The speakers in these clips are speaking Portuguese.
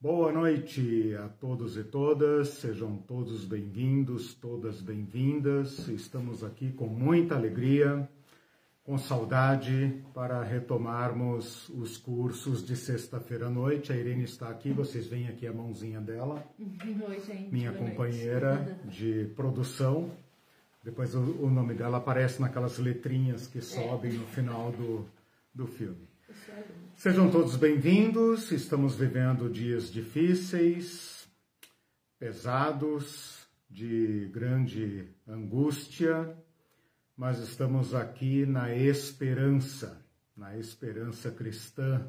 Boa noite a todos e todas, sejam todos bem-vindos, todas bem-vindas. Estamos aqui com muita alegria, com saudade para retomarmos os cursos de sexta-feira à noite. A Irene está aqui, vocês veem aqui a mãozinha dela. Oi, gente. Minha Boa companheira noite. de produção. Depois o, nome dela aparece naquelas letrinhas É. que sobem no final do, do filme. Sejam todos bem-vindos. Estamos vivendo dias difíceis, pesados, de grande angústia, mas estamos aqui na esperança, na esperança cristã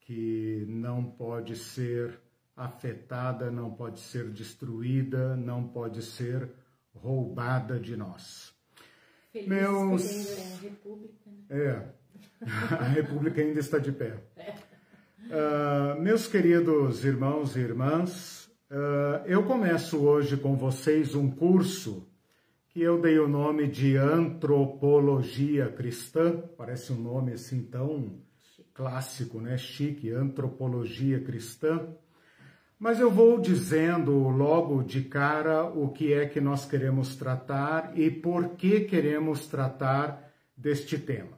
que não pode ser afetada, não pode ser destruída, não pode ser roubada de nós. Feliz Meus- a República, né? É, a República ainda está de pé. Ah, meus queridos irmãos e irmãs, ah, eu começo hoje com vocês um curso que eu dei o nome de Antropologia Cristã, parece um nome assim tão clássico, né? Chique, Antropologia Cristã. Mas eu vou dizendo logo de cara o que é que nós queremos tratar e por que queremos tratar deste tema.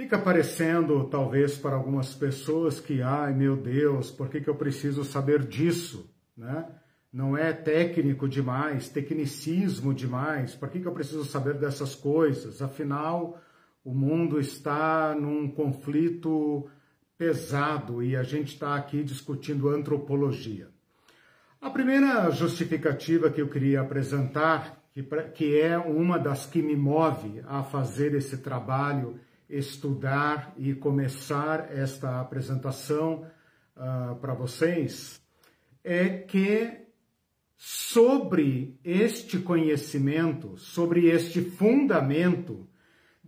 Fica parecendo, talvez, para algumas pessoas que, ai meu Deus, por que, que eu preciso saber disso? Né? Não é técnico demais, tecnicismo demais, por que, que eu preciso saber dessas coisas? Afinal, o mundo está num conflito pesado e a gente está aqui discutindo antropologia. A primeira justificativa que eu queria apresentar, que, é uma das que me move a fazer esse trabalho, estudar e começar esta apresentação para vocês, é que sobre este conhecimento, sobre este fundamento,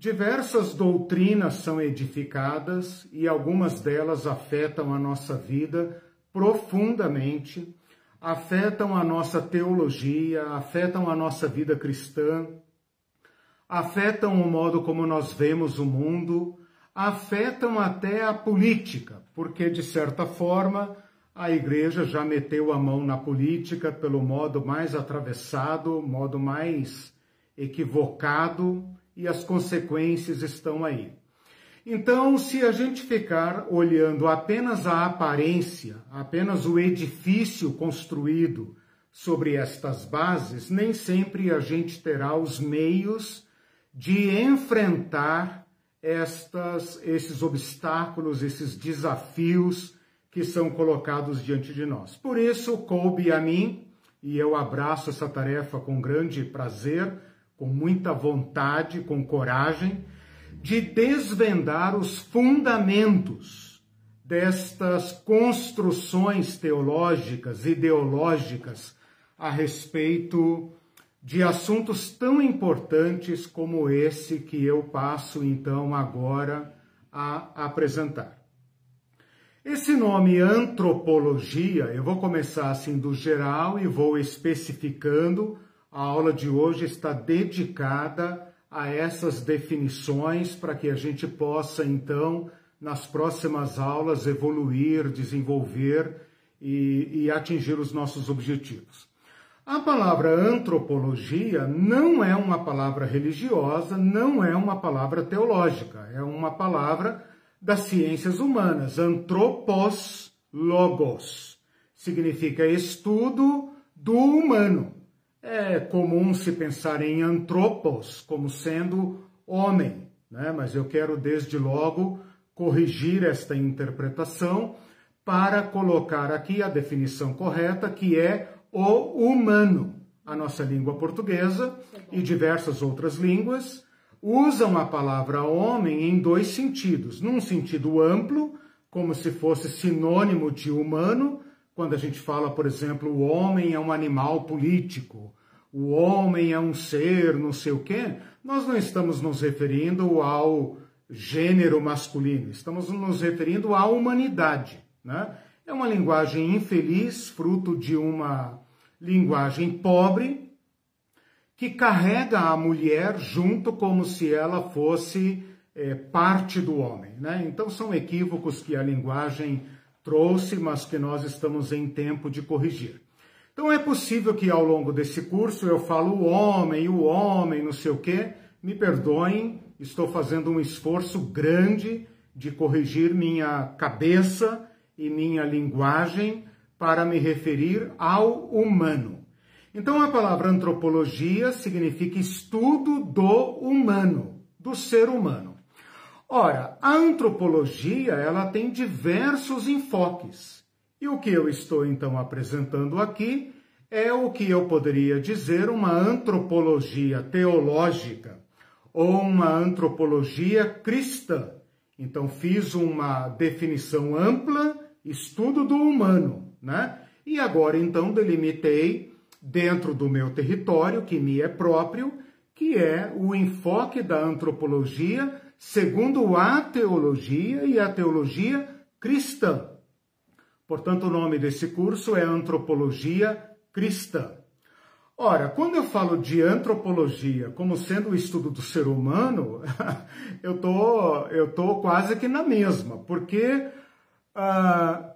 Diversas doutrinas são edificadas e algumas delas afetam a nossa vida profundamente, afetam a nossa teologia, afetam a nossa vida cristã, afetam o modo como nós vemos o mundo, afetam até a política, porque de certa forma a igreja já meteu a mão na política pelo modo mais atravessado, modo mais equivocado e as consequências estão aí. Então, se a gente ficar olhando apenas a aparência, apenas o edifício construído sobre estas bases, nem sempre a gente terá os meios de enfrentar estas, esses obstáculos, esses desafios que são colocados diante de nós. Por isso, coube a mim, e eu abraço essa tarefa com grande prazer, com muita vontade, com coragem, de desvendar os fundamentos destas construções teológicas, ideológicas a respeito de assuntos tão importantes como esse que eu passo então agora a apresentar. Esse nome antropologia, eu vou começar assim do geral e vou especificando. A aula de hoje está dedicada a essas definições para que a gente possa então nas próximas aulas evoluir, desenvolver e, e atingir os nossos objetivos. A palavra antropologia não é uma palavra religiosa, não é uma palavra teológica, é uma palavra das ciências humanas. Anthropos logos significa estudo do humano. É comum se pensar em antropos como sendo homem, né? mas eu quero desde logo corrigir esta interpretação para colocar aqui a definição correta, que é o humano. A nossa língua portuguesa e diversas outras línguas usam a palavra homem em dois sentidos. Num sentido amplo, como se fosse sinônimo de humano, quando a gente fala, por exemplo, o homem é um animal político, o homem é um ser, não sei o quê, nós não estamos nos referindo ao gênero masculino, estamos nos referindo à humanidade. Né? É uma linguagem infeliz, fruto de uma linguagem pobre, que carrega a mulher junto como se ela fosse é, parte do homem. Né? Então são equívocos que a linguagem trouxe, mas que nós estamos em tempo de corrigir. Então é possível que ao longo desse curso eu falo o homem, o homem, não sei o quê. Me perdoem, estou fazendo um esforço grande de corrigir minha cabeça e minha linguagem para me referir ao humano. Então a palavra antropologia significa estudo do humano, do ser humano. Ora, a antropologia, ela tem diversos enfoques. E o que eu estou então apresentando aqui é o que eu poderia dizer uma antropologia teológica ou uma antropologia cristã. Então fiz uma definição ampla, estudo do humano, né? E agora então delimitei dentro do meu território, que me é próprio, que é o enfoque da antropologia segundo a teologia e a teologia cristã. Portanto, o nome desse curso é Antropologia Cristã. Ora, quando eu falo de antropologia como sendo o estudo do ser humano, eu tô, eu tô quase que na mesma, porque ah,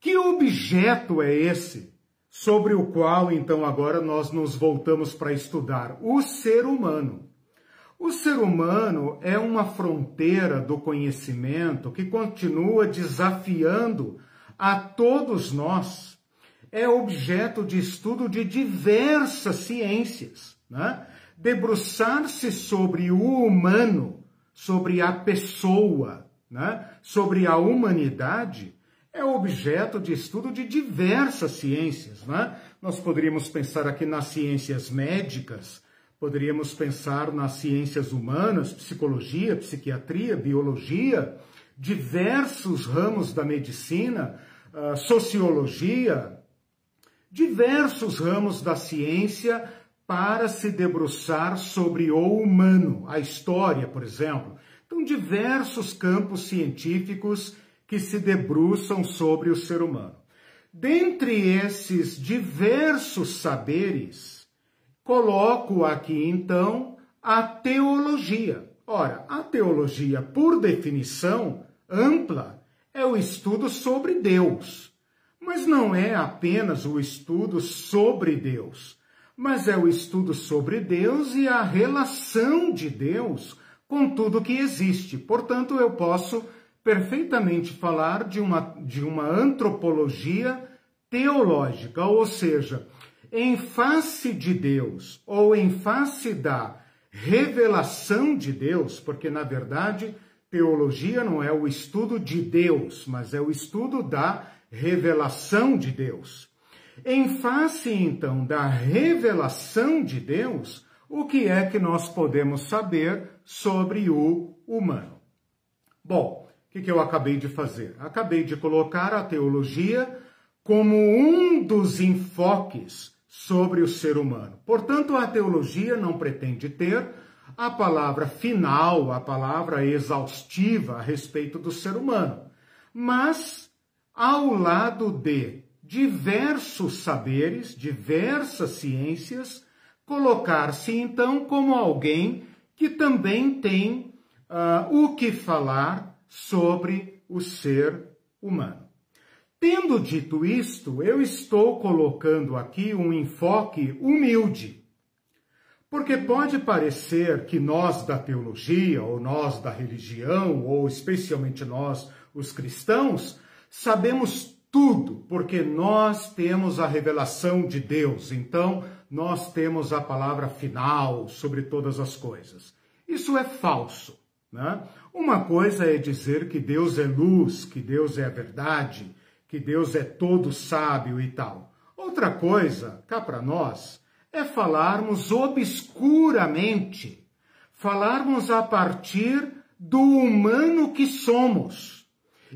que objeto é esse sobre o qual então agora nós nos voltamos para estudar? O ser humano. O ser humano é uma fronteira do conhecimento que continua desafiando a todos nós. É objeto de estudo de diversas ciências. Né? Debruçar-se sobre o humano, sobre a pessoa, né? sobre a humanidade, é objeto de estudo de diversas ciências. Né? Nós poderíamos pensar aqui nas ciências médicas, poderíamos pensar nas ciências humanas, psicologia, psiquiatria, biologia, diversos ramos da medicina, uh, sociologia, diversos ramos da ciência para se debruçar sobre o humano, a história, por exemplo. Então, diversos campos científicos que se debruçam sobre o ser humano. Dentre esses diversos saberes, coloco aqui então a teologia. Ora, a teologia, por definição ampla, é o estudo sobre Deus. Mas não é apenas o estudo sobre Deus, mas é o estudo sobre Deus e a relação de Deus com tudo que existe. Portanto, eu posso perfeitamente falar de uma, de uma antropologia teológica, ou seja, em face de Deus ou em face da revelação de Deus, porque na verdade teologia não é o estudo de Deus, mas é o estudo da revelação de Deus. Em face então da revelação de Deus, o que é que nós podemos saber sobre o humano? Bom, o que, que eu acabei de fazer? Acabei de colocar a teologia como um dos enfoques sobre o ser humano. Portanto, a teologia não pretende ter a palavra final, a palavra exaustiva a respeito do ser humano, mas ao lado de diversos saberes, diversas ciências, colocar-se então como alguém que também tem uh, o que falar sobre o ser humano. Tendo dito isto, eu estou colocando aqui um enfoque humilde. Porque pode parecer que nós da teologia, ou nós da religião, ou especialmente nós, os cristãos, sabemos tudo, porque nós temos a revelação de Deus, então nós temos a palavra final sobre todas as coisas. Isso é falso. Né? Uma coisa é dizer que Deus é luz, que Deus é a verdade, que Deus é todo sábio e tal. Outra coisa, cá para nós, é falarmos obscuramente, falarmos a partir do humano que somos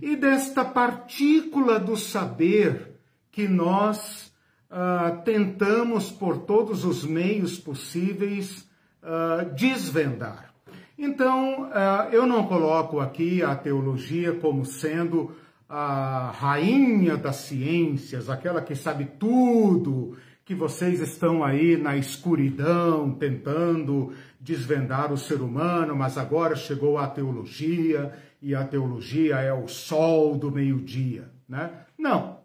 e desta partícula do saber que nós uh, tentamos por todos os meios possíveis uh, desvendar. Então, uh, eu não coloco aqui a teologia como sendo a rainha das ciências, aquela que sabe tudo, que vocês estão aí na escuridão tentando desvendar o ser humano, mas agora chegou a teologia e a teologia é o sol do meio-dia. Né? Não.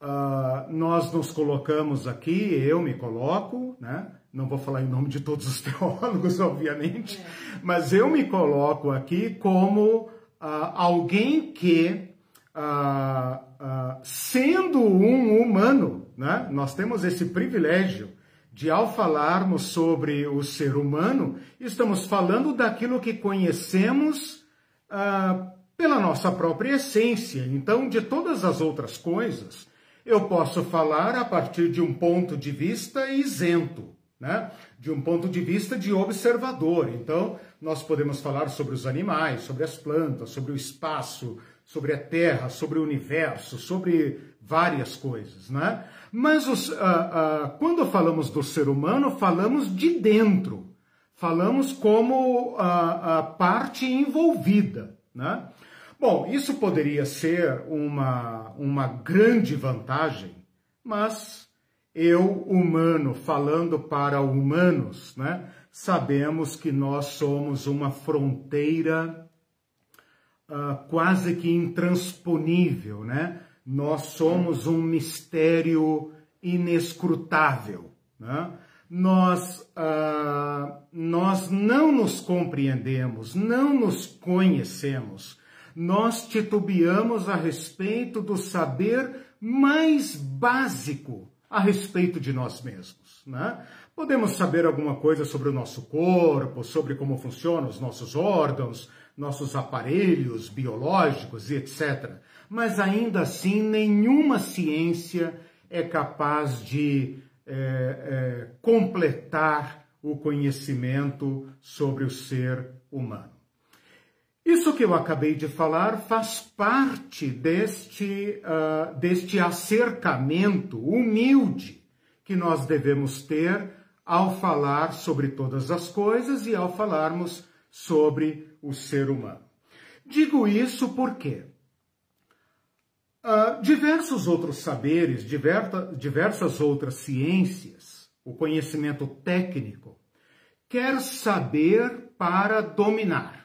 Uh, nós nos colocamos aqui, eu me coloco, né? Não vou falar em nome de todos os teólogos, obviamente, é. mas eu me coloco aqui como uh, alguém que, uh, sendo um humano, né? nós temos esse privilégio de, ao falarmos sobre o ser humano, estamos falando daquilo que conhecemos pela nossa própria essência. Então, de todas as outras coisas, eu posso falar a partir de um ponto de vista isento, né? de um ponto de vista de observador. Então, nós podemos falar sobre os animais, sobre as plantas, sobre o espaço, sobre a Terra, sobre o universo, sobre várias coisas. Né? Mas os, uh, uh, quando falamos do ser humano, falamos de dentro, falamos como a, a parte envolvida. Né? Bom, isso poderia ser uma, uma grande vantagem, mas eu, humano, falando para humanos, né, sabemos que nós somos uma fronteira uh, quase que intransponível, né? nós somos um mistério inescrutável. Né? Nós, ah, nós não nos compreendemos, não nos conhecemos. Nós titubeamos a respeito do saber mais básico a respeito de nós mesmos. Né? Podemos saber alguma coisa sobre o nosso corpo, sobre como funcionam os nossos órgãos, nossos aparelhos biológicos e etc mas ainda assim nenhuma ciência é capaz de é, é, completar o conhecimento sobre o ser humano. Isso que eu acabei de falar faz parte deste, uh, deste acercamento humilde que nós devemos ter ao falar sobre todas as coisas e ao falarmos sobre o ser humano. Digo isso porque Uh, diversos outros saberes, diverta, diversas outras ciências, o conhecimento técnico, quer saber para dominar.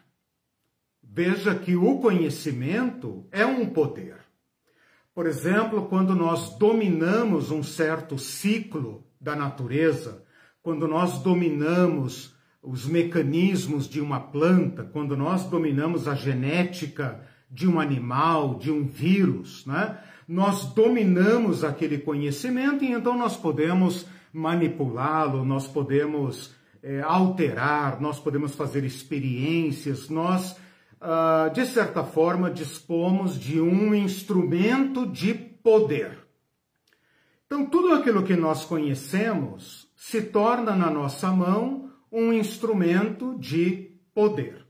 Veja que o conhecimento é um poder. Por exemplo, quando nós dominamos um certo ciclo da natureza, quando nós dominamos os mecanismos de uma planta, quando nós dominamos a genética de um animal, de um vírus, né? Nós dominamos aquele conhecimento e então nós podemos manipulá-lo, nós podemos é, alterar, nós podemos fazer experiências, nós, ah, de certa forma, dispomos de um instrumento de poder. Então, tudo aquilo que nós conhecemos se torna na nossa mão um instrumento de poder.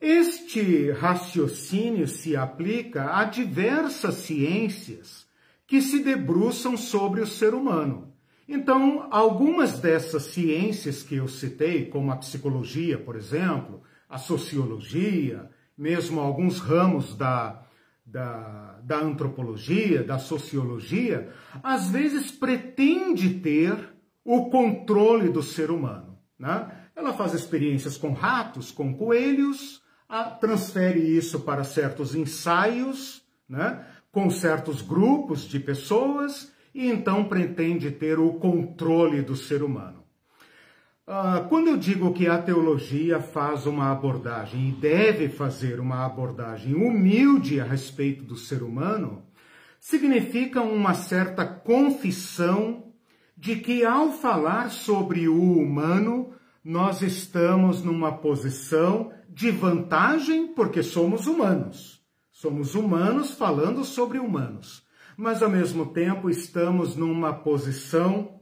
Este raciocínio se aplica a diversas ciências que se debruçam sobre o ser humano. Então, algumas dessas ciências que eu citei, como a psicologia, por exemplo, a sociologia, mesmo alguns ramos da, da, da antropologia, da sociologia, às vezes pretende ter o controle do ser humano. Né? Ela faz experiências com ratos, com coelhos, transfere isso para certos ensaios, né, com certos grupos de pessoas, e então pretende ter o controle do ser humano. Ah, quando eu digo que a teologia faz uma abordagem e deve fazer uma abordagem humilde a respeito do ser humano, significa uma certa confissão de que ao falar sobre o humano, nós estamos numa posição de vantagem porque somos humanos. Somos humanos falando sobre humanos. Mas ao mesmo tempo estamos numa posição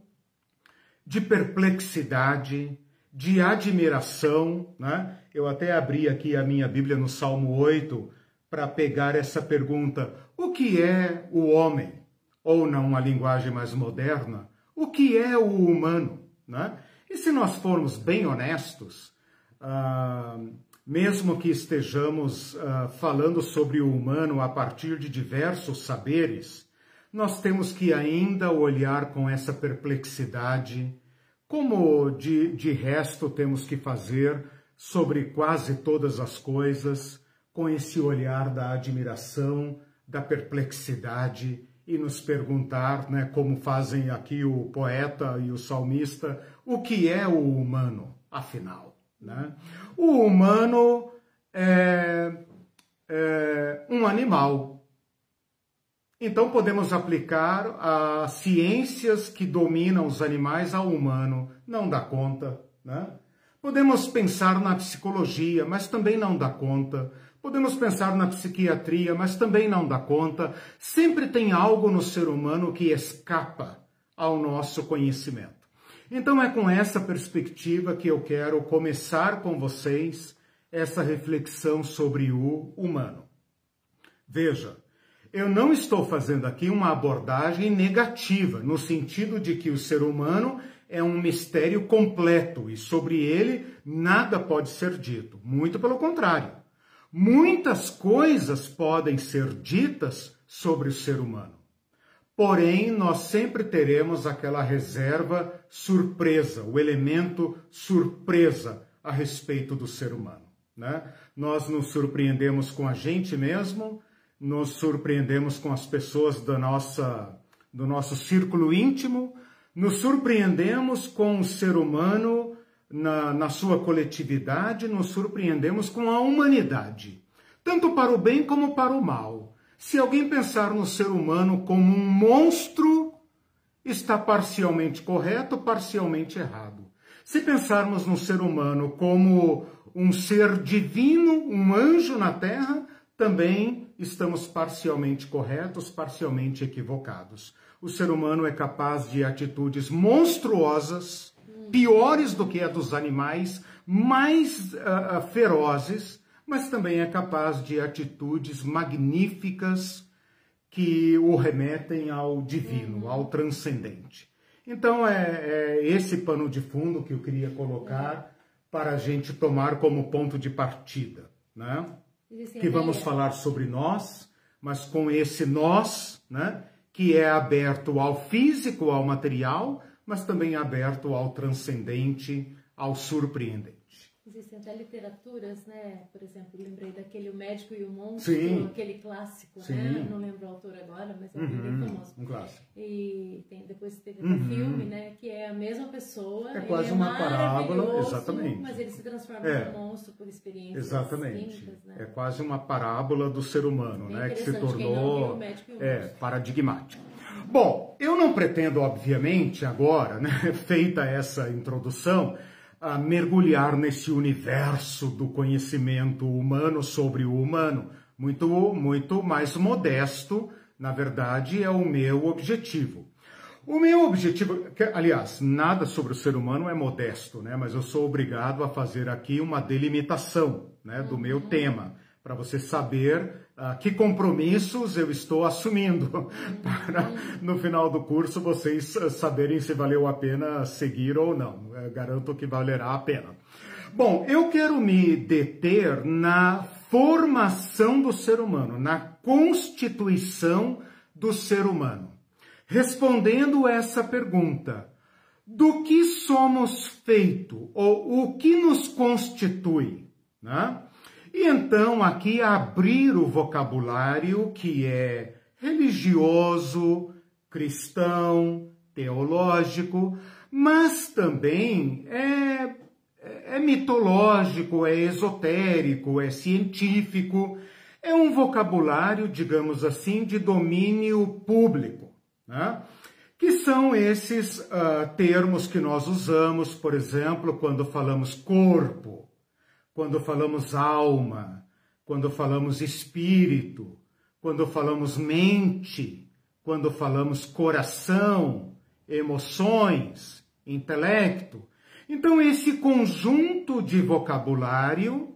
de perplexidade, de admiração. Né? Eu até abri aqui a minha Bíblia no Salmo 8 para pegar essa pergunta: o que é o homem? Ou, numa linguagem mais moderna, o que é o humano? Né? E se nós formos bem honestos, ah, mesmo que estejamos uh, falando sobre o humano a partir de diversos saberes, nós temos que ainda olhar com essa perplexidade, como de, de resto temos que fazer sobre quase todas as coisas, com esse olhar da admiração, da perplexidade e nos perguntar, né, como fazem aqui o poeta e o salmista, o que é o humano, afinal. Né? O humano é, é um animal. Então podemos aplicar as ciências que dominam os animais ao humano. Não dá conta, né? Podemos pensar na psicologia, mas também não dá conta. Podemos pensar na psiquiatria, mas também não dá conta. Sempre tem algo no ser humano que escapa ao nosso conhecimento. Então é com essa perspectiva que eu quero começar com vocês essa reflexão sobre o humano. Veja, eu não estou fazendo aqui uma abordagem negativa, no sentido de que o ser humano é um mistério completo e sobre ele nada pode ser dito. Muito pelo contrário. Muitas coisas podem ser ditas sobre o ser humano. Porém, nós sempre teremos aquela reserva surpresa, o elemento surpresa a respeito do ser humano. Né? Nós nos surpreendemos com a gente mesmo, nos surpreendemos com as pessoas da nossa, do nosso círculo íntimo, nos surpreendemos com o ser humano na, na sua coletividade, nos surpreendemos com a humanidade, tanto para o bem como para o mal. Se alguém pensar no ser humano como um monstro, está parcialmente correto, parcialmente errado. Se pensarmos no ser humano como um ser divino, um anjo na terra, também estamos parcialmente corretos, parcialmente equivocados o ser humano é capaz de atitudes monstruosas, piores do que a dos animais, mais uh, ferozes, mas também é capaz de atitudes magníficas que o remetem ao divino, uhum. ao transcendente. Então é, é, esse pano de fundo que eu queria colocar para a gente tomar como ponto de partida, né? Que vamos falar sobre nós, mas com esse nós, né? que é aberto ao físico, ao material, mas também aberto ao transcendente, ao surpreendente. Existem até literaturas, né? Por exemplo, lembrei daquele O Médico e o Monstro, Sim. aquele clássico, né? Sim. né? Não lembro o autor agora, mas é uhum, bem famoso. Um clássico. E tem, depois teve uhum. um filme, né? Que é a mesma pessoa. É quase é uma parábola, exatamente. Mas ele se transforma é. num monstro por experiências Exatamente. Químicas, né? É quase uma parábola do ser humano, né? Que se tornou é, paradigmático. Bom, eu não pretendo, obviamente, agora, né, feita essa introdução, a mergulhar nesse universo do conhecimento humano sobre o humano. Muito, muito mais modesto, na verdade, é o meu objetivo. O meu objetivo, que, aliás, nada sobre o ser humano é modesto, né? Mas eu sou obrigado a fazer aqui uma delimitação, né, do meu uhum. tema, para você saber que compromissos eu estou assumindo, para no final do curso vocês ah, saberem se valeu a pena seguir ou não. Eu garanto que valerá a pena. Bom, eu quero me deter na formação do ser humano, na constituição do ser humano. Respondendo essa pergunta, do que somos feito ou o que nos constitui? Né? E então aqui abrir o vocabulário que é religioso, cristão, teológico, mas também é, é mitológico, é esotérico, é científico, é um vocabulário, digamos assim, de domínio público, né? que são esses uh, termos que nós usamos, por exemplo, quando falamos corpo, quando falamos alma, quando falamos espírito, quando falamos mente, quando falamos coração, emoções, intelecto. Então, esse conjunto de vocabulário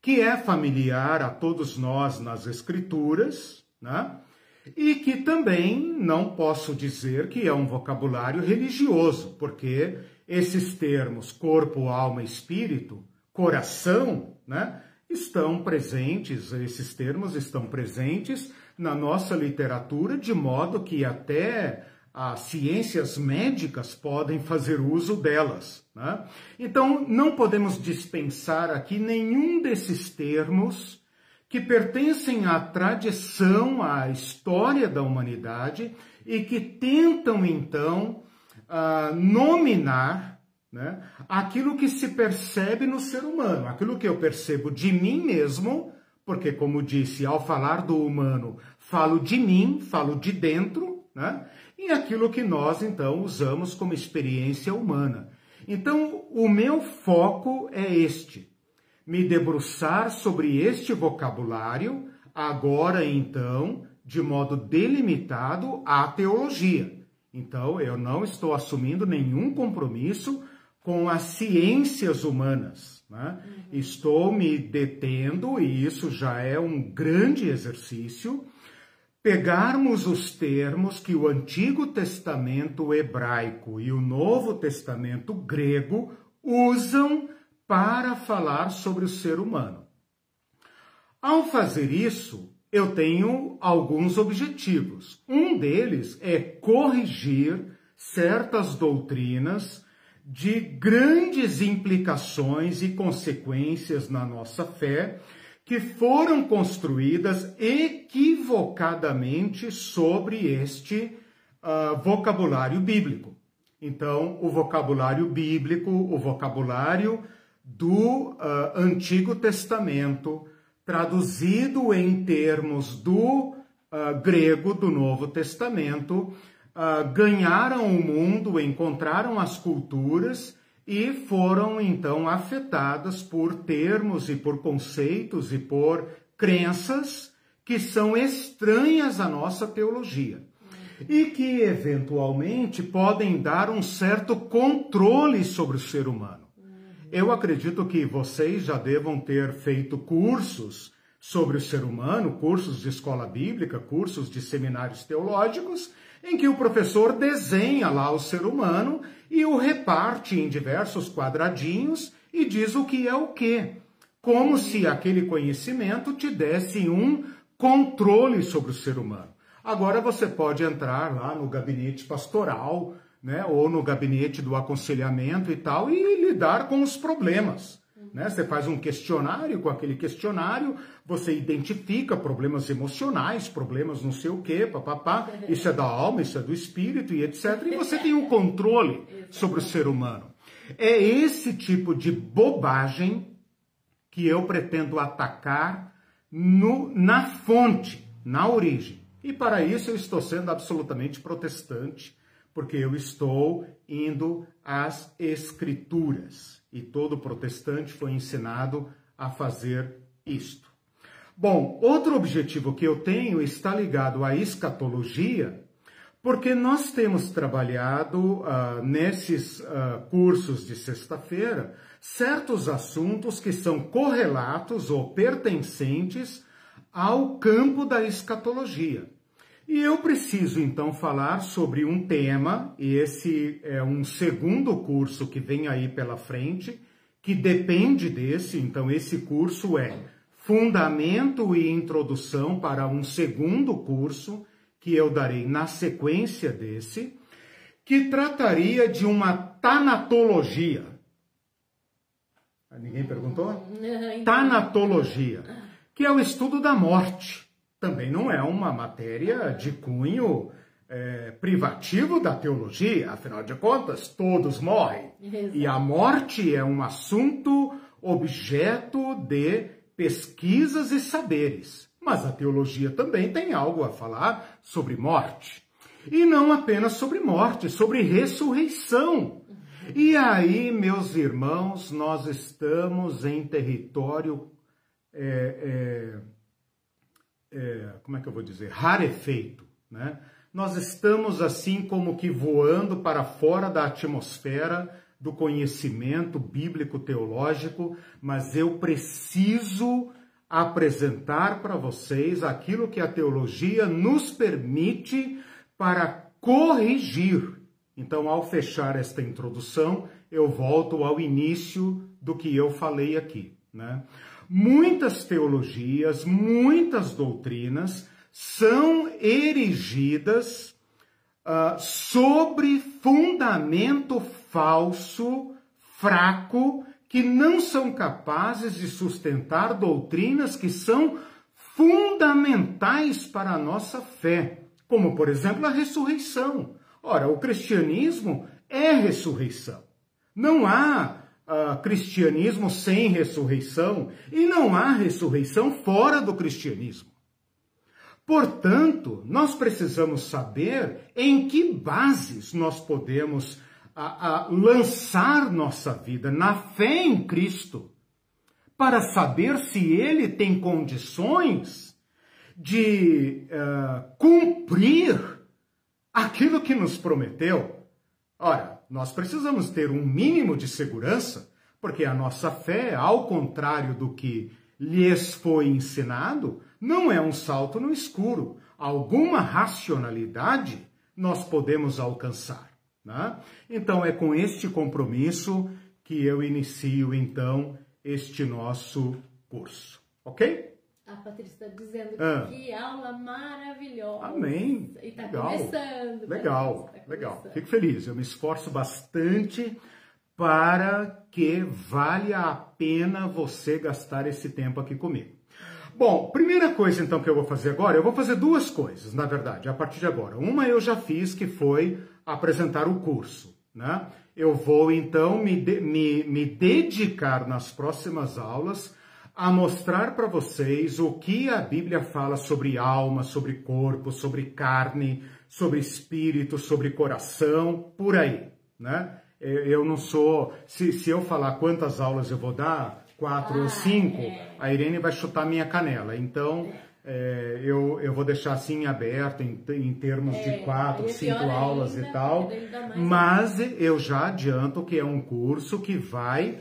que é familiar a todos nós nas Escrituras, né? e que também não posso dizer que é um vocabulário religioso, porque esses termos corpo, alma espírito coração, né, estão presentes, esses termos estão presentes na nossa literatura, de modo que até as ciências médicas podem fazer uso delas. Né? Então, não podemos dispensar aqui nenhum desses termos que pertencem à tradição, à história da humanidade e que tentam então uh, nominar né, aquilo que se percebe no ser humano, aquilo que eu percebo de mim mesmo, porque, como disse, ao falar do humano, falo de mim, falo de dentro, né, e aquilo que nós então usamos como experiência humana. Então, o meu foco é este me debruçar sobre este vocabulário, agora então, de modo delimitado à teologia. Então, eu não estou assumindo nenhum compromisso com as ciências humanas. Né? Uhum. Estou me detendo, e isso já é um grande exercício, pegarmos os termos que o Antigo Testamento hebraico e o Novo Testamento grego usam para falar sobre o ser humano. Ao fazer isso, eu tenho alguns objetivos. Um deles é corrigir certas doutrinas de grandes implicações e consequências na nossa fé que foram construídas equivocadamente sobre este uh, vocabulário bíblico. Então, o vocabulário bíblico, o vocabulário do uh, Antigo Testamento, traduzido em termos do uh, grego do Novo Testamento, uh, ganharam o mundo, encontraram as culturas e foram então afetadas por termos e por conceitos e por crenças que são estranhas à nossa teologia e que eventualmente podem dar um certo controle sobre o ser humano. Eu acredito que vocês já devam ter feito cursos sobre o ser humano, cursos de escola bíblica, cursos de seminários teológicos, em que o professor desenha lá o ser humano e o reparte em diversos quadradinhos e diz o que é o que. Como se aquele conhecimento te desse um controle sobre o ser humano. Agora você pode entrar lá no gabinete pastoral né, ou no gabinete do aconselhamento e tal, e lidar com os problemas. Né? Você faz um questionário, com aquele questionário você identifica problemas emocionais, problemas não sei o quê, papapá, isso é da alma, isso é do espírito e etc. E você tem um controle sobre o ser humano. É esse tipo de bobagem que eu pretendo atacar no, na fonte, na origem. E para isso eu estou sendo absolutamente protestante porque eu estou indo às Escrituras. E todo protestante foi ensinado a fazer isto. Bom, outro objetivo que eu tenho está ligado à escatologia, porque nós temos trabalhado uh, nesses uh, cursos de sexta-feira certos assuntos que são correlatos ou pertencentes ao campo da escatologia. E eu preciso então falar sobre um tema, e esse é um segundo curso que vem aí pela frente, que depende desse, então esse curso é Fundamento e Introdução para um segundo curso que eu darei na sequência desse, que trataria de uma tanatologia. Ninguém perguntou? Tanatologia, que é o estudo da morte também não é uma matéria de cunho é, privativo da teologia, afinal de contas, todos morrem. Exato. E a morte é um assunto objeto de pesquisas e saberes. Mas a teologia também tem algo a falar sobre morte. E não apenas sobre morte, sobre ressurreição. E aí, meus irmãos, nós estamos em território é, é, é, como é que eu vou dizer, rarefeito, né? Nós estamos assim como que voando para fora da atmosfera do conhecimento bíblico teológico, mas eu preciso apresentar para vocês aquilo que a teologia nos permite para corrigir. Então, ao fechar esta introdução, eu volto ao início do que eu falei aqui, né? Muitas teologias, muitas doutrinas são erigidas uh, sobre fundamento falso, fraco, que não são capazes de sustentar doutrinas que são fundamentais para a nossa fé, como, por exemplo, a ressurreição. Ora, o cristianismo é ressurreição. Não há uh, cristianismo sem ressurreição e não há ressurreição fora do cristianismo. Portanto, nós precisamos saber em que bases nós podemos a, a lançar nossa vida na fé em Cristo, para saber se Ele tem condições de uh, cumprir aquilo que nos prometeu. Ora, nós precisamos ter um mínimo de segurança, porque a nossa fé, ao contrário do que lhes foi ensinado, não é um salto no escuro. Alguma racionalidade nós podemos alcançar. Né? Então, é com este compromisso que eu inicio, então, este nosso curso. Ok? A Patrícia está dizendo ah. que aula maravilhosa. Amém. E está começando. Legal, tá legal. Começando. Fico feliz. Eu me esforço bastante para que valha a pena você gastar esse tempo aqui comigo. Bom, primeira coisa então que eu vou fazer agora, eu vou fazer duas coisas, na verdade, a partir de agora. Uma eu já fiz, que foi apresentar o curso, né? Eu vou então me, de, me, me dedicar nas próximas aulas a mostrar para vocês o que a Bíblia fala sobre alma, sobre corpo, sobre carne, sobre espírito, sobre coração, por aí, né? Eu não sou. Se, se eu falar quantas aulas eu vou dar, quatro ah, ou cinco, é. a Irene vai chutar minha canela. Então. É, eu, eu vou deixar assim aberto em, em termos é, de quatro, cinco aulas ainda, e tal, mas eu já adianto que é um curso que vai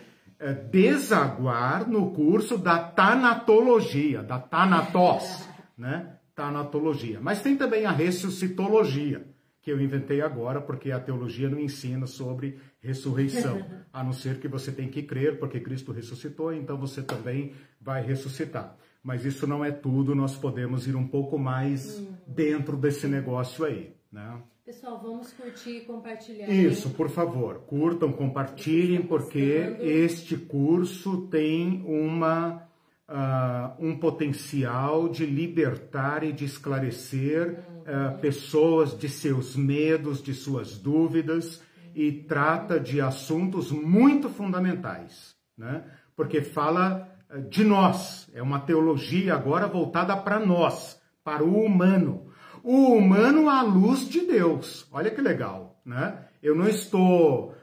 desaguar no curso da tanatologia, da tanatos, né? Tanatologia. Mas tem também a ressuscitologia, que eu inventei agora, porque a teologia não ensina sobre ressurreição, a não ser que você tem que crer, porque Cristo ressuscitou, então você também vai ressuscitar. Mas isso não é tudo, nós podemos ir um pouco mais dentro desse negócio aí, né? Pessoal, vamos curtir e compartilhar. Isso, por favor, curtam, compartilhem, porque este curso tem uma uh, um potencial de libertar e de esclarecer uh, pessoas de seus medos, de suas dúvidas e trata de assuntos muito fundamentais, né? Porque fala uh, de nós, é uma teologia agora voltada para nós, para o humano. O humano à luz de Deus. Olha que legal, né? Eu não estou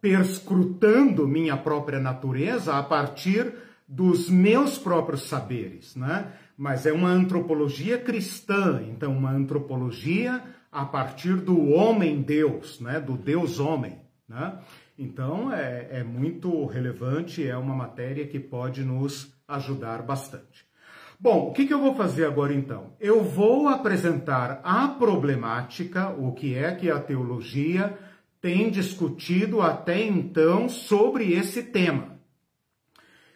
perscrutando minha própria natureza a partir dos meus próprios saberes, né? Mas é uma antropologia cristã, então uma antropologia a partir do homem Deus, né? Do Deus homem, né? Então é, é muito relevante, é uma matéria que pode nos ajudar bastante. Bom, o que, que, eu vou fazer agora então? Eu vou apresentar a problemática, o que é que a teologia tem discutido até então sobre esse tema.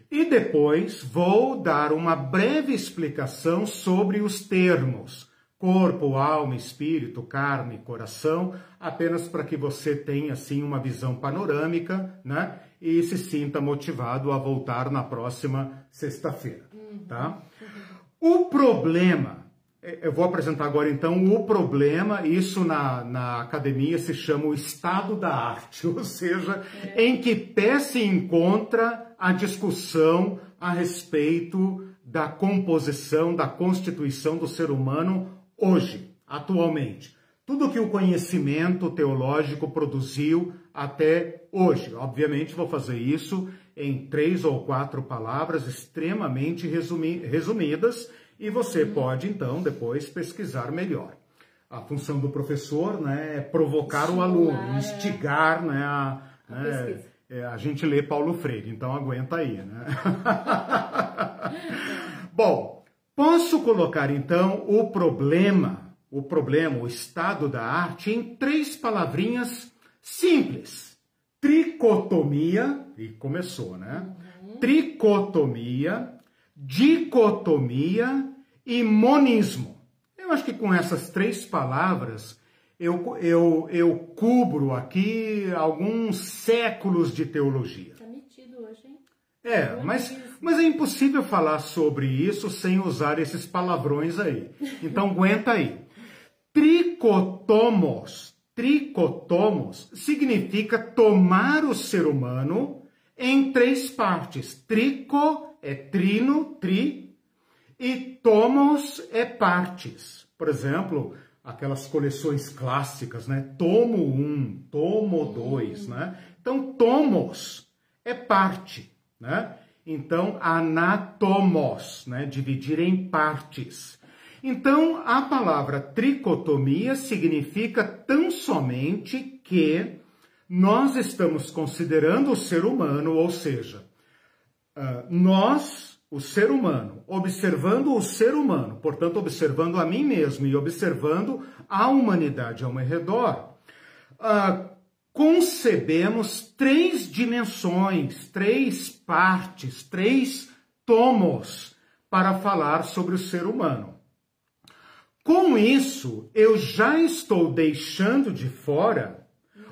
E depois vou dar uma breve explicação sobre os termos corpo, alma, espírito, carne, coração, apenas para que você tenha assim uma visão panorâmica, né? E se sinta motivado a voltar na próxima sexta-feira, tá? O problema é, eu vou apresentar agora então o problema, isso na, na academia se chama o estado da arte, ou seja, é. em que pé se encontra a discussão a respeito da composição, da constituição do ser humano hoje, atualmente. Tudo que o conhecimento teológico produziu até hoje. Obviamente, vou fazer isso em três ou quatro palavras extremamente resumi resumidas e você pode, então, depois pesquisar melhor. A função do professor né, é provocar o aluno, é. instigar né, a, a, né, é, a gente lê Paulo Freire, então aguenta aí. Né? Bom, posso colocar então o problema, o problema, o estado da arte em três palavrinhas simples. Tricotomia, e começou, né? Uhum. Tricotomia, dicotomia e monismo. Eu acho que com essas três palavras eu, eu, eu cubro aqui alguns séculos de teologia. Está metido hoje, hein? É, mas, mas é impossível falar sobre isso sem usar esses palavrões aí. Então aguenta aí. Tricotomos, tricotomos significa tomar o ser humano em três partes. Trico é trino, tri, e tomos é partes. Por exemplo, aquelas coleções clássicas, né? Tomo um, tomo dois, né? Então, tomos é parte, né? Então, anatomos, né? Dividir em partes. Então, a palavra tricotomia significa tão somente que nós estamos considerando o ser humano, ou seja, uh, nós, o ser humano, observando o ser humano, portanto, observando a mim mesmo e observando a humanidade ao meu redor, uh, concebemos três dimensões, três partes, três tomos para falar sobre o ser humano. Com isso, eu já estou deixando de fora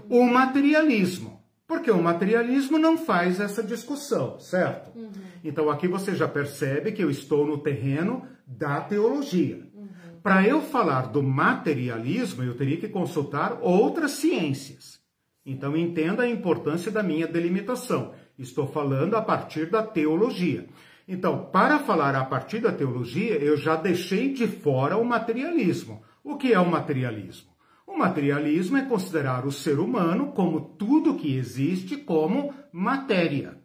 o materialismo, porque o materialismo não faz essa discussão, certo? Uhum. Então aqui você já percebe que eu estou no terreno da teologia. Uhum. Para eu falar do materialismo, eu teria que consultar outras ciências. Então entenda a importância da minha delimitação. Estou falando a partir da teologia. Então, para falar a partir da teologia, eu já deixei de fora o materialismo. O que é o materialismo? O materialismo é considerar o ser humano como tudo que existe como matéria.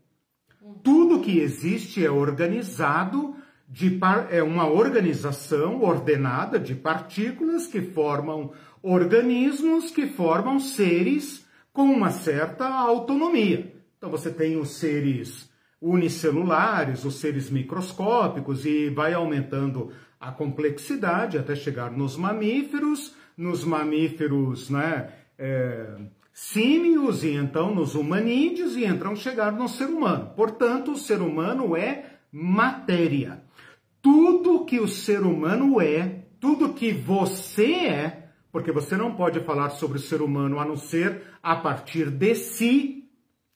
Tudo que existe é organizado de é uma organização ordenada de partículas que formam organismos que formam seres com uma certa autonomia. Então você tem os seres unicelulares, os seres microscópicos, e vai aumentando a complexidade até chegar nos mamíferos, nos mamíferos, né, é, símios, e então nos humanídeos, e então chegar no ser humano. Portanto, o ser humano é matéria. Tudo que o ser humano é, tudo que você é, porque você não pode falar sobre o ser humano a não ser a partir de si,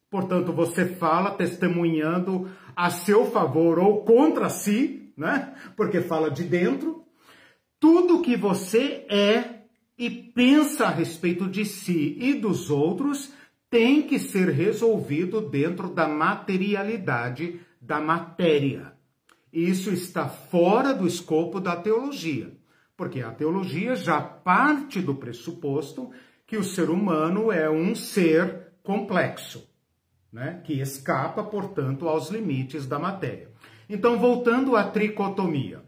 Portanto, você fala testemunhando a seu favor ou contra si, né? Porque fala de dentro. Tudo que você é e pensa a respeito de si e dos outros tem que ser resolvido dentro da materialidade da matéria. Isso está fora do escopo da teologia, porque a teologia já parte do pressuposto que o ser humano é um ser complexo né, que escapa, portanto, aos limites da matéria. Então, voltando à tricotomia.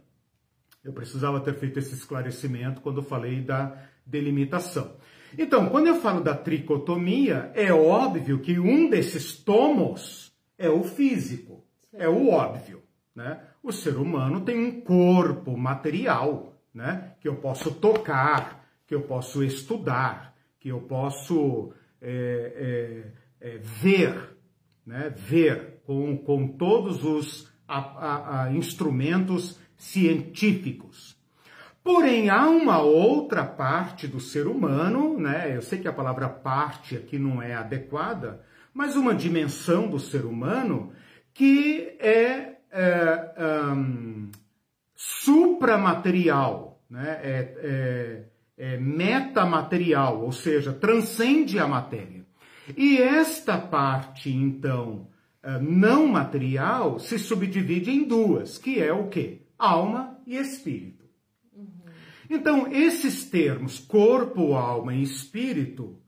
Eu precisava ter feito esse esclarecimento quando falei da delimitação. Então, quando eu falo da tricotomia, é óbvio que um desses tomos é o físico, é o óbvio. Né? O ser humano tem um corpo material, né? que eu posso tocar, que eu posso estudar, que eu posso é, é, é, ver, né, ver com, com todos os a, a, a instrumentos científicos. Porém, há uma outra parte do ser humano, né? Eu sei que a palavra parte aqui não é adequada, mas uma dimensão do ser humano que é, é um, supramaterial, né? é, é, é metamaterial, ou seja, transcende a matéria. E esta parte, então, eh, não material, se subdivide em duas, que é o quê? Alma e espírito. Uhum. Então, esses termos, corpo, alma e espírito,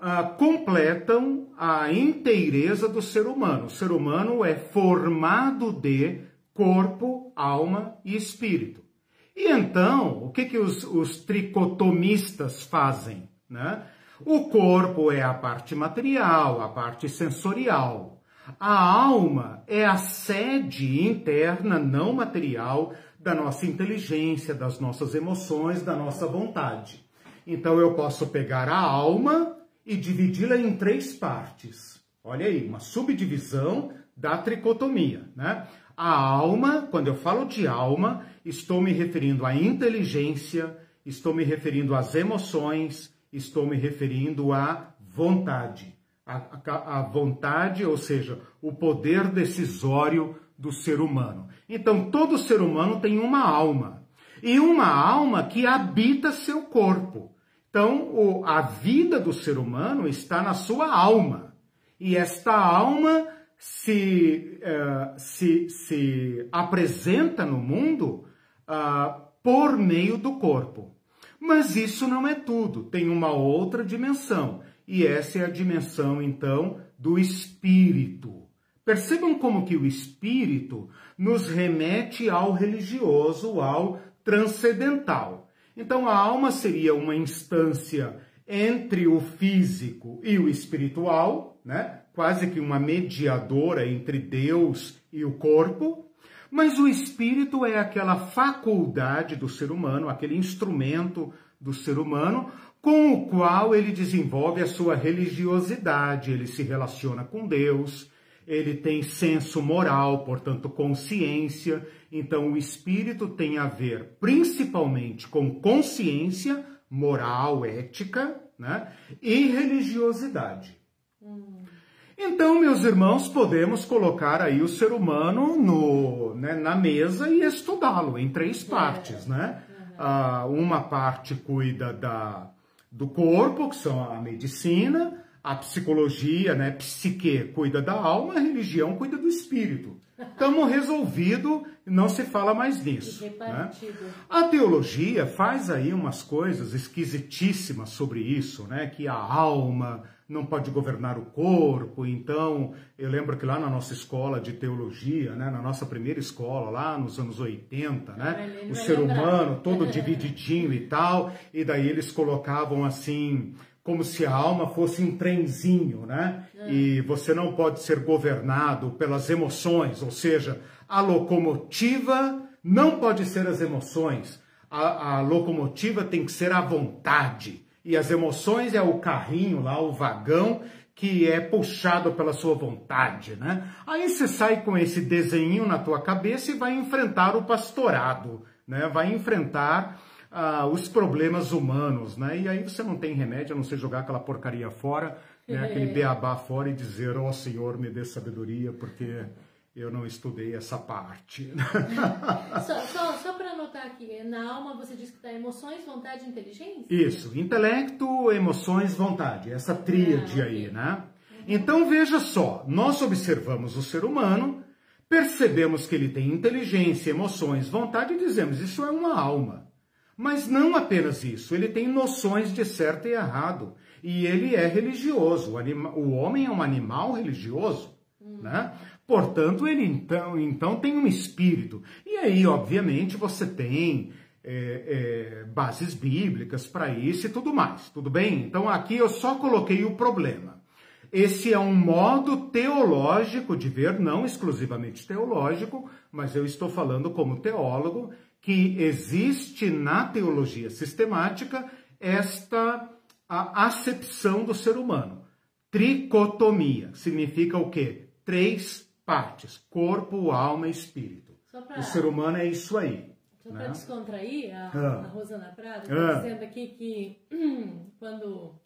uh, completam a inteireza do ser humano. O ser humano é formado de corpo, alma e espírito. E então, o que, que os, os tricotomistas fazem? Né? O corpo é a parte material, a parte sensorial. A alma é a sede interna não material da nossa inteligência, das nossas emoções, da nossa vontade. Então eu posso pegar a alma e dividi-la em três partes. Olha aí, uma subdivisão da tricotomia, né? A alma, quando eu falo de alma, estou me referindo à inteligência, estou me referindo às emoções, estou me referindo à vontade. a, a, a vontade, ou seja, o poder decisório do ser humano. Então, todo ser humano tem uma alma. E uma alma que habita seu corpo. Então, o, a vida do ser humano está na sua alma. E esta alma se, uh, se, se apresenta no mundo uh, por meio do corpo. Mas isso não é tudo, tem uma outra dimensão, e essa é a dimensão, então, do espírito. Percebam como que o espírito nos remete ao religioso, ao transcendental. Então, a alma seria uma instância entre o físico e o espiritual, né? quase que uma mediadora entre Deus e o corpo, mas o espírito é aquela faculdade do ser humano, aquele instrumento do ser humano com o qual ele desenvolve a sua religiosidade, ele se relaciona com Deus, ele tem senso moral, portanto, consciência. Então, o espírito tem a ver principalmente com consciência moral, ética, né? e religiosidade. Hum. Então, meus irmãos, podemos colocar aí o ser humano no, né, na mesa e estudá-lo em três é. partes, né? Ah, uma parte cuida da, do corpo, que são a medicina, a psicologia, né, psique, cuida da alma, a religião cuida do espírito. Estamos resolvido, não se fala mais nisso. Né? A teologia faz aí umas coisas esquisitíssimas sobre isso, né? Que a alma não pode governar o corpo. Então, eu lembro que lá na nossa escola de teologia, né, na nossa primeira escola, lá nos anos 80, né, o ser humano todo divididinho e tal, e daí eles colocavam assim, como se a alma fosse um trenzinho, né? É. E você não pode ser governado pelas emoções, ou seja, a locomotiva não pode ser as emoções. A, a locomotiva tem que ser a vontade e as emoções é o carrinho lá, o vagão que é puxado pela sua vontade, né? Aí você sai com esse desenho na tua cabeça e vai enfrentar o pastorado, né? Vai enfrentar ah, os problemas humanos, né? E aí você não tem remédio a não ser jogar aquela porcaria fora, né? Aquele beabá fora e dizer, ó oh, Senhor, me dê sabedoria, porque eu não estudei essa parte. só, só, só para anotar aqui, na alma você diz que está emoções, vontade e inteligência? Isso, intelecto, emoções, vontade, essa tríade ah, aí, né? Então veja só, nós observamos o ser humano, percebemos que ele tem inteligência, emoções, vontade e dizemos, isso é uma alma. Mas não apenas isso, ele tem noções de certo e errado. E ele é religioso. O, anima, o homem é um animal religioso. Hum. Né? Portanto, ele então, então tem um espírito. E aí, obviamente, você tem é, é, bases bíblicas para isso e tudo mais, tudo bem? Então aqui eu só coloquei o problema. Esse é um modo teológico de ver, não exclusivamente teológico, mas eu estou falando como teólogo, que existe na teologia sistemática esta acepção do ser humano. Tricotomia significa o quê? Três partes: corpo, alma e espírito. Pra... O ser humano é isso aí. Só né? para descontrair, a, ah. a Rosana Prado está ah. dizendo aqui que quando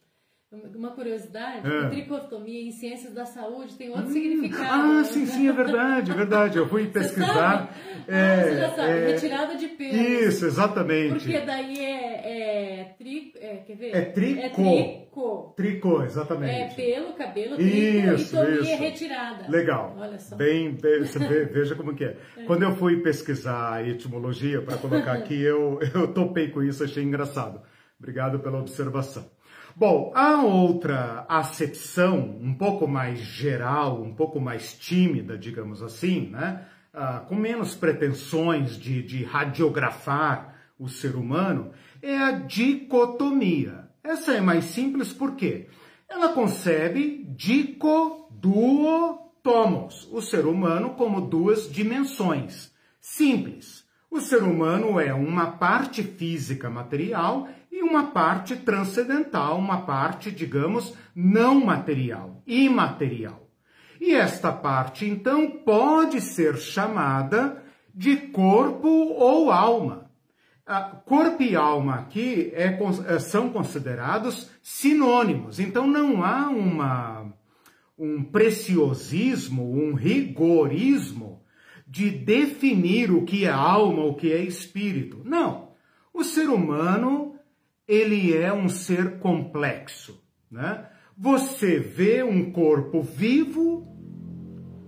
uma curiosidade, é. tricotomia em ciências da saúde tem outro hum. significado. Ah, sim, sim, é verdade, é verdade. Eu fui pesquisar. Você é, você já sabe, é, retirada de pelo. Isso, exatamente. Porque daí é, é, tri, é quer ver? É tricô. É tricô. Tricô, exatamente. É pelo, cabelo, trico, isso, e tomia isso. retirada. Legal. Olha só. Bem, veja como que é. é. Quando eu fui pesquisar a etimologia para colocar aqui, eu, eu topei com isso, achei engraçado. Obrigado pela observação. Bom, a outra acepção, um pouco mais geral, um pouco mais tímida, digamos assim, né? Ah, com menos pretensões de, de radiografar o ser humano, é a dicotomia. Essa é mais simples porque ela concebe dico, duo, tomos, o ser humano como duas dimensões. Simples. O ser humano é uma parte física material e uma parte transcendental, uma parte, digamos, não material, imaterial. E esta parte, então, pode ser chamada de corpo ou alma. Corpo e alma aqui é, é, são considerados sinônimos, então não há uma, um preciosismo, um rigorismo de definir o que é alma, o que é espírito. Não. O ser humano, ele é um ser complexo, né? Você vê um corpo vivo,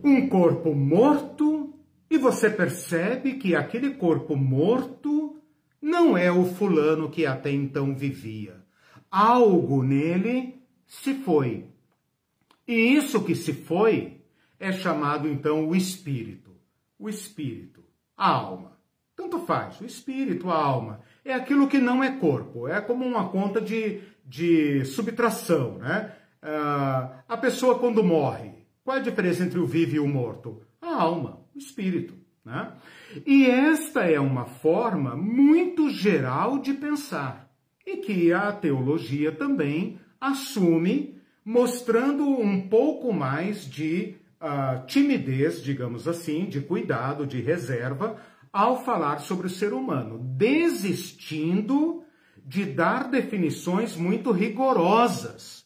um corpo morto, e você percebe que aquele corpo morto não é o fulano que até então vivia. Algo nele se foi. E isso que se foi é chamado então o espírito. O espírito, a alma. Tanto faz, o espírito, a alma. É aquilo que não é corpo, é como uma conta de, de subtração, né? Uh, a pessoa quando morre, qual é a diferença entre o vivo e o morto? A alma, o espírito. Né? E esta é uma forma muito geral de pensar e que a teologia também assume, mostrando um pouco mais de uh, timidez, digamos assim, de cuidado, de reserva, ao falar sobre o ser humano, desistindo de dar definições muito rigorosas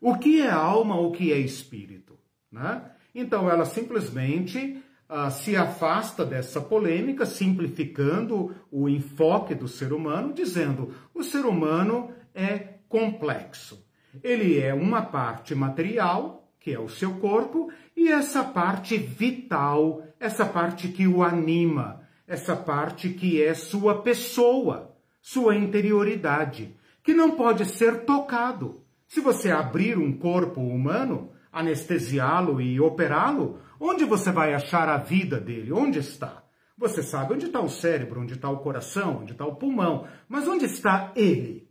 o que é alma, o que é espírito? Né? Então ela simplesmente uh, se afasta dessa polêmica, simplificando o enfoque do ser humano, dizendo o ser humano é complexo. Ele é uma parte material, que é o seu corpo, e essa parte vital, essa parte que o anima, essa parte que é sua pessoa, sua interioridade, que não pode ser tocado. Se você abrir um corpo humano, anestesiá-lo e operá-lo, onde você vai achar a vida dele? Onde está? Você sabe onde está o cérebro, onde está o coração, onde está o pulmão, mas onde está ele?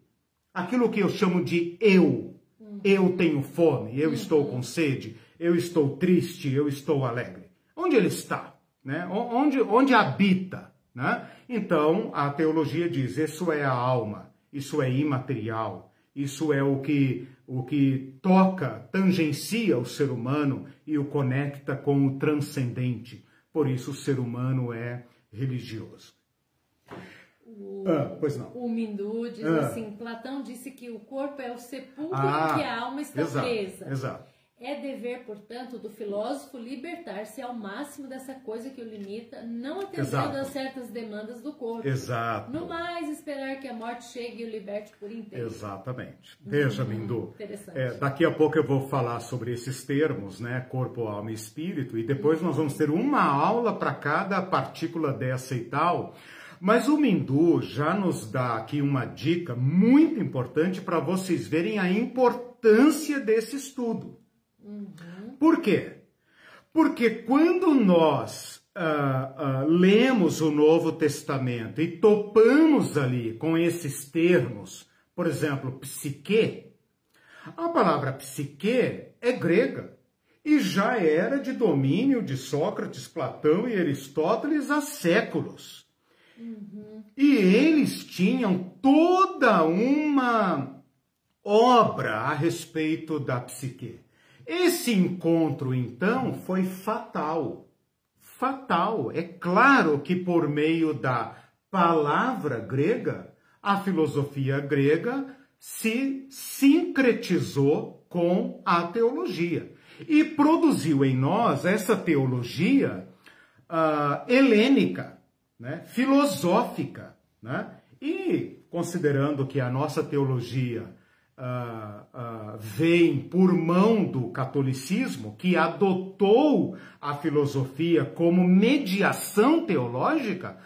Aquilo que eu chamo de eu. Eu tenho fome, eu estou com sede, eu estou triste, eu estou alegre. Onde ele está? Né? Onde, onde habita? Né? Então, a teologia diz: isso é a alma, isso é imaterial, isso é o que, o que toca, tangencia o ser humano e o conecta com o transcendente. Por isso o ser humano é religioso. O, ah, pois não. O Mindu diz ah. assim: Platão disse que o corpo é o sepulcro ah, em que a alma está exato, presa. Exato. É dever, portanto, do filósofo libertar-se ao máximo dessa coisa que o limita, não atendendo a certas demandas do corpo. Exato. No mais, esperar que a morte chegue e o liberte por inteiro. Exatamente. Veja, hum, Mindu. Interessante. É, daqui a pouco eu vou falar sobre esses termos, né? Corpo, alma e espírito, e depois nós vamos ter uma aula para cada partícula dessa e tal. Mas o Mindu já nos dá aqui uma dica muito importante para vocês verem a importância desse estudo. Uhum. Por quê? Porque quando nós uh, uh, lemos o Novo Testamento e topamos ali com esses termos, por exemplo, psique, a palavra psique é grega e já era de domínio de Sócrates, Platão e Aristóteles há séculos. Uhum. E eles tinham toda uma obra a respeito da psique. Esse encontro, então, foi fatal. Fatal. É claro que por meio da palavra grega, a filosofia grega se sincretizou com a teologia e produziu em nós essa teologia uh, helênica, né? filosófica. Né? E considerando que a nossa teologia uh, uh, vem por mão do catolicismo, que adotou a filosofia como mediação teológica,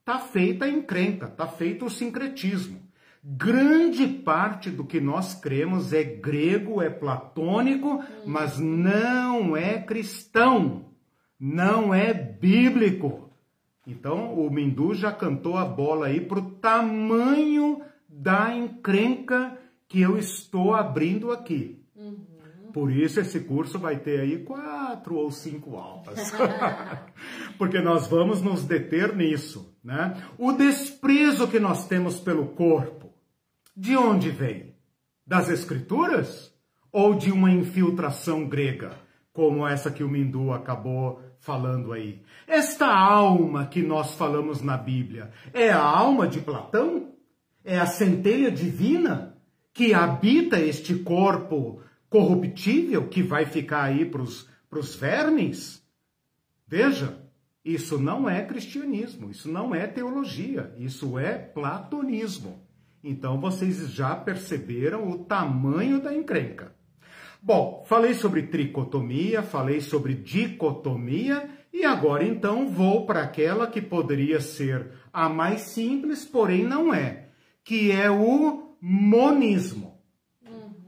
está feita a encrenca, está feito o sincretismo. Grande parte do que nós cremos é grego, é platônico, mas não é cristão, não é bíblico. Então o Mindu já cantou a bola aí para o tamanho da encrenca que eu estou abrindo aqui. Uhum. Por isso esse curso vai ter aí quatro ou cinco aulas. Porque nós vamos nos deter nisso, né? O desprezo que nós temos pelo corpo, de onde vem? Das escrituras ou de uma infiltração grega, como essa que o Mindu acabou falando aí? Esta alma que nós falamos na Bíblia, é a alma de Platão? É a centelha divina? Que habita este corpo corruptível que vai ficar aí para os vermes? Veja, isso não é cristianismo, isso não é teologia, isso é platonismo. Então vocês já perceberam o tamanho da encrenca. Bom, falei sobre tricotomia, falei sobre dicotomia e agora então vou para aquela que poderia ser a mais simples, porém não é, que é o monismo.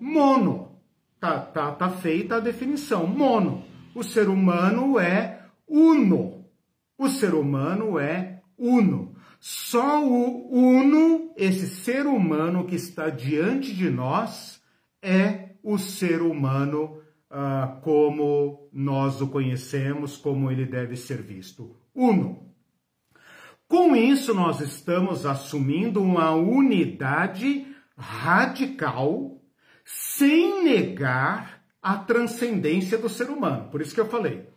Mono. Tá, tá, tá feita a definição. Mono. O ser humano é uno. O ser humano é uno. Só o uno, esse ser humano que está diante de nós, é o ser humano uh, como nós o conhecemos, como ele deve ser visto. Uno. Com isso, nós estamos assumindo uma unidade radical, sem negar a transcendência do ser humano. Por isso que eu falei,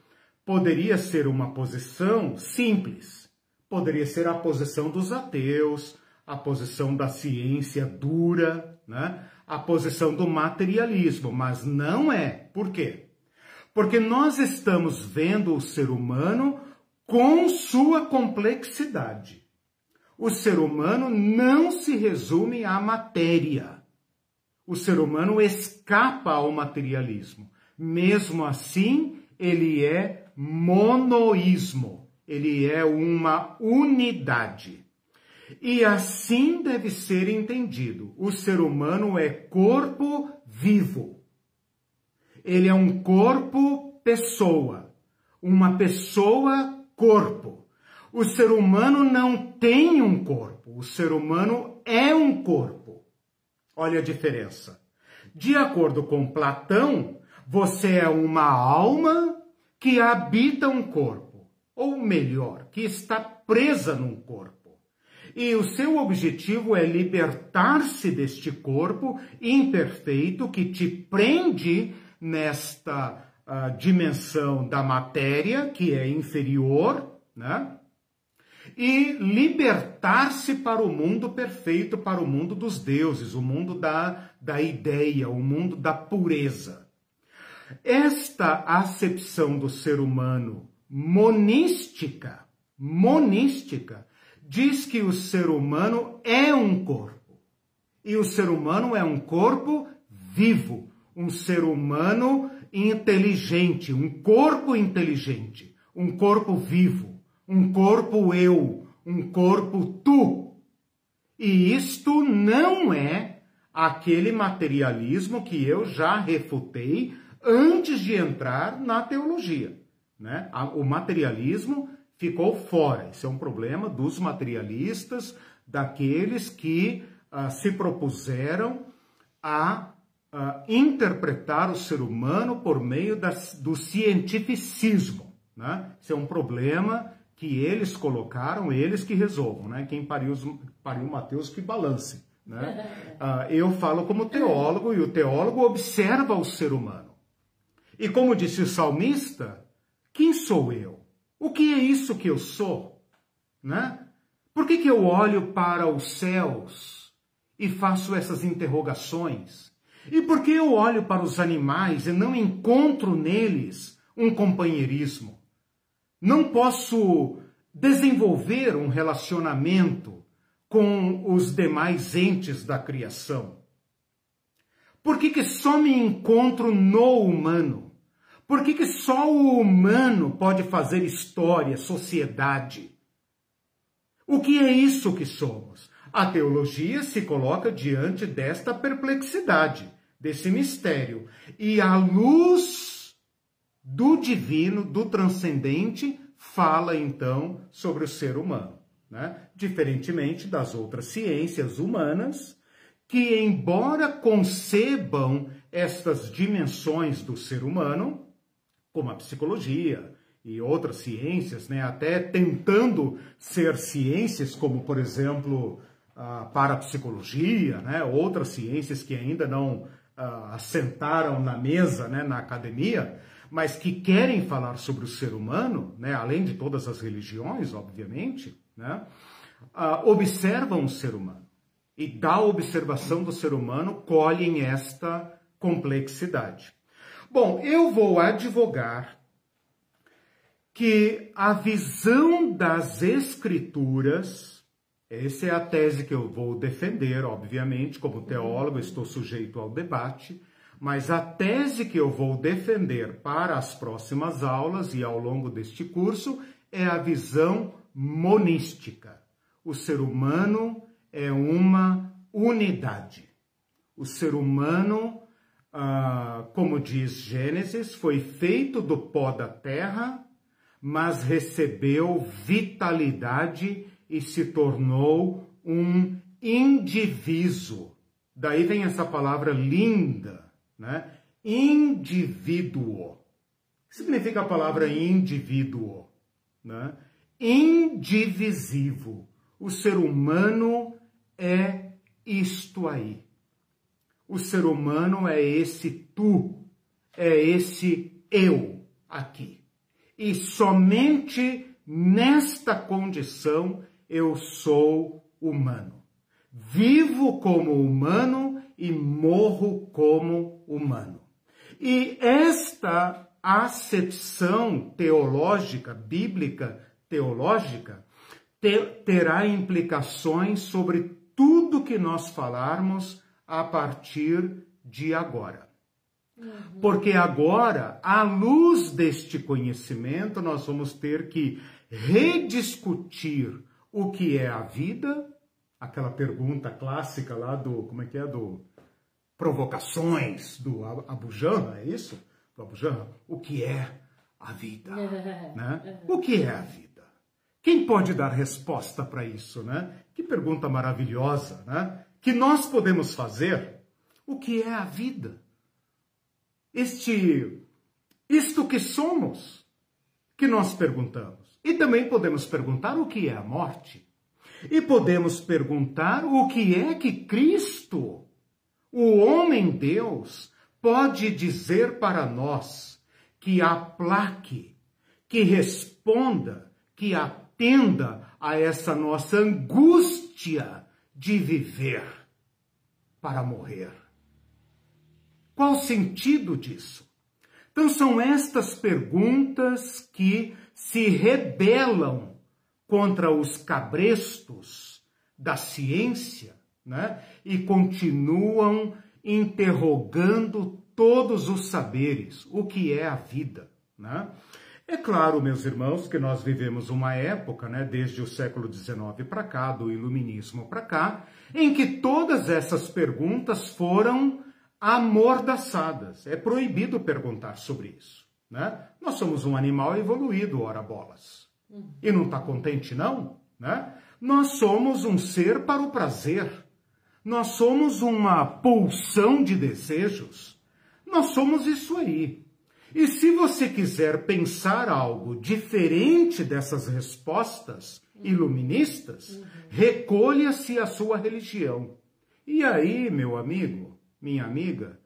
poderia ser uma posição simples, poderia ser a posição dos ateus, a posição da ciência dura, né? a posição do materialismo, mas não é. Por quê? Porque nós estamos vendo o ser humano com sua complexidade. O ser humano não se resume à matéria. O ser humano escapa ao materialismo. Mesmo assim, ele é monoísmo, ele é uma unidade. E assim deve ser entendido: o ser humano é corpo vivo. Ele é um corpo pessoa, uma pessoa corpo. O ser humano não tem um corpo, o ser humano é um corpo. Olha a diferença. De acordo com Platão, você é uma alma que habita um corpo, ou melhor, que está presa num corpo. E o seu objetivo é libertar-se deste corpo imperfeito que te prende nesta uh, dimensão da matéria, que é inferior, né? E libertar-se para o mundo perfeito, para o mundo dos deuses, o mundo da, da ideia, o mundo da pureza. Esta acepção do ser humano monística, monística, diz que o ser humano é um corpo. E o ser humano é um corpo vivo, um ser humano inteligente, um corpo inteligente, um corpo vivo, um corpo eu, um corpo tu. E isto não é aquele materialismo que eu já refutei antes de entrar na teologia. Né? O materialismo ficou fora. Isso é um problema dos materialistas, daqueles que uh, se propuseram a uh, interpretar o ser humano por meio das, do cientificismo. Né? Isso é um problema que eles colocaram, eles que resolvam. Né? Quem pariu, pariu Mateus que balance. Né? Uh, eu falo como teólogo e o teólogo observa o ser humano. E como disse o salmista, quem sou eu? O que é isso que eu sou? Né? Por que, que eu olho para os céus e faço essas interrogações? E por que eu olho para os animais e não encontro neles um companheirismo? Não posso desenvolver um relacionamento com os demais entes da criação? Por que, que só me encontro no humano? Por que, que só o humano pode fazer história, sociedade? O que é isso que somos? A teologia se coloca diante desta perplexidade, desse mistério, e a luz do divino, do transcendente, fala então sobre o ser humano. Né? Diferentemente das outras ciências humanas, que, embora concebam estas dimensões do ser humano, como a psicologia e outras ciências, né, até tentando ser ciências, como por exemplo a parapsicologia, né, outras ciências que ainda não uh, assentaram na mesa, né, na academia, mas que querem falar sobre o ser humano, né, além de todas as religiões, obviamente, né, uh, observam o ser humano e da observação do ser humano colhem esta complexidade. Bom, eu vou advogar que a visão das Escrituras, essa é a tese que eu vou defender, obviamente, como teólogo, estou sujeito ao debate, mas a tese que eu vou defender para as próximas aulas e ao longo deste curso é a visão monística. O ser humano é uma unidade. O ser humano, ah, como diz Gênesis, foi feito do pó da terra mas recebeu vitalidade e se tornou um indivíduo. Daí vem essa palavra linda, né? Indivíduo. O que significa a palavra indivíduo? Né? Indivisivo. O ser humano é isto aí. O ser humano é esse tu, é esse eu aqui. E somente nesta condição eu sou humano. Vivo como humano e morro como humano. E esta acepção teológica, bíblica teológica, terá implicações sobre tudo que nós falarmos a partir de agora. Porque agora, à luz deste conhecimento, nós vamos ter que rediscutir o que é a vida, aquela pergunta clássica lá do, como é que é, do provocações do Abujan, é isso? Do Abujan, o que é a vida? né? O que é a vida? Quem pode dar resposta para isso, né? Que pergunta maravilhosa, né? Que nós podemos fazer. O que é a vida? este isto que somos, que nós perguntamos. E também podemos perguntar o que é a morte. E podemos perguntar o que é que Cristo, o homem Deus, pode dizer para nós que aplaque, que responda, que atenda a essa nossa angústia de viver para morrer. Qual o sentido disso? Então, são estas perguntas que se rebelam contra os cabrestos da ciência né? e continuam interrogando todos os saberes, o que é a vida. Né? É claro, meus irmãos, que nós vivemos uma época, né, desde o século XIX para cá, do Iluminismo para cá, em que todas essas perguntas foram amordaçadas. É proibido perguntar sobre isso. Né? Nós somos um animal evoluído, ora bolas. E não está contente, não? Né? Nós somos um ser para o prazer. Nós somos uma pulsão de desejos. Nós somos isso aí. E se você quiser pensar algo diferente dessas respostas iluministas, recolha-se à sua religião. E aí, meu amigo, minha amiga,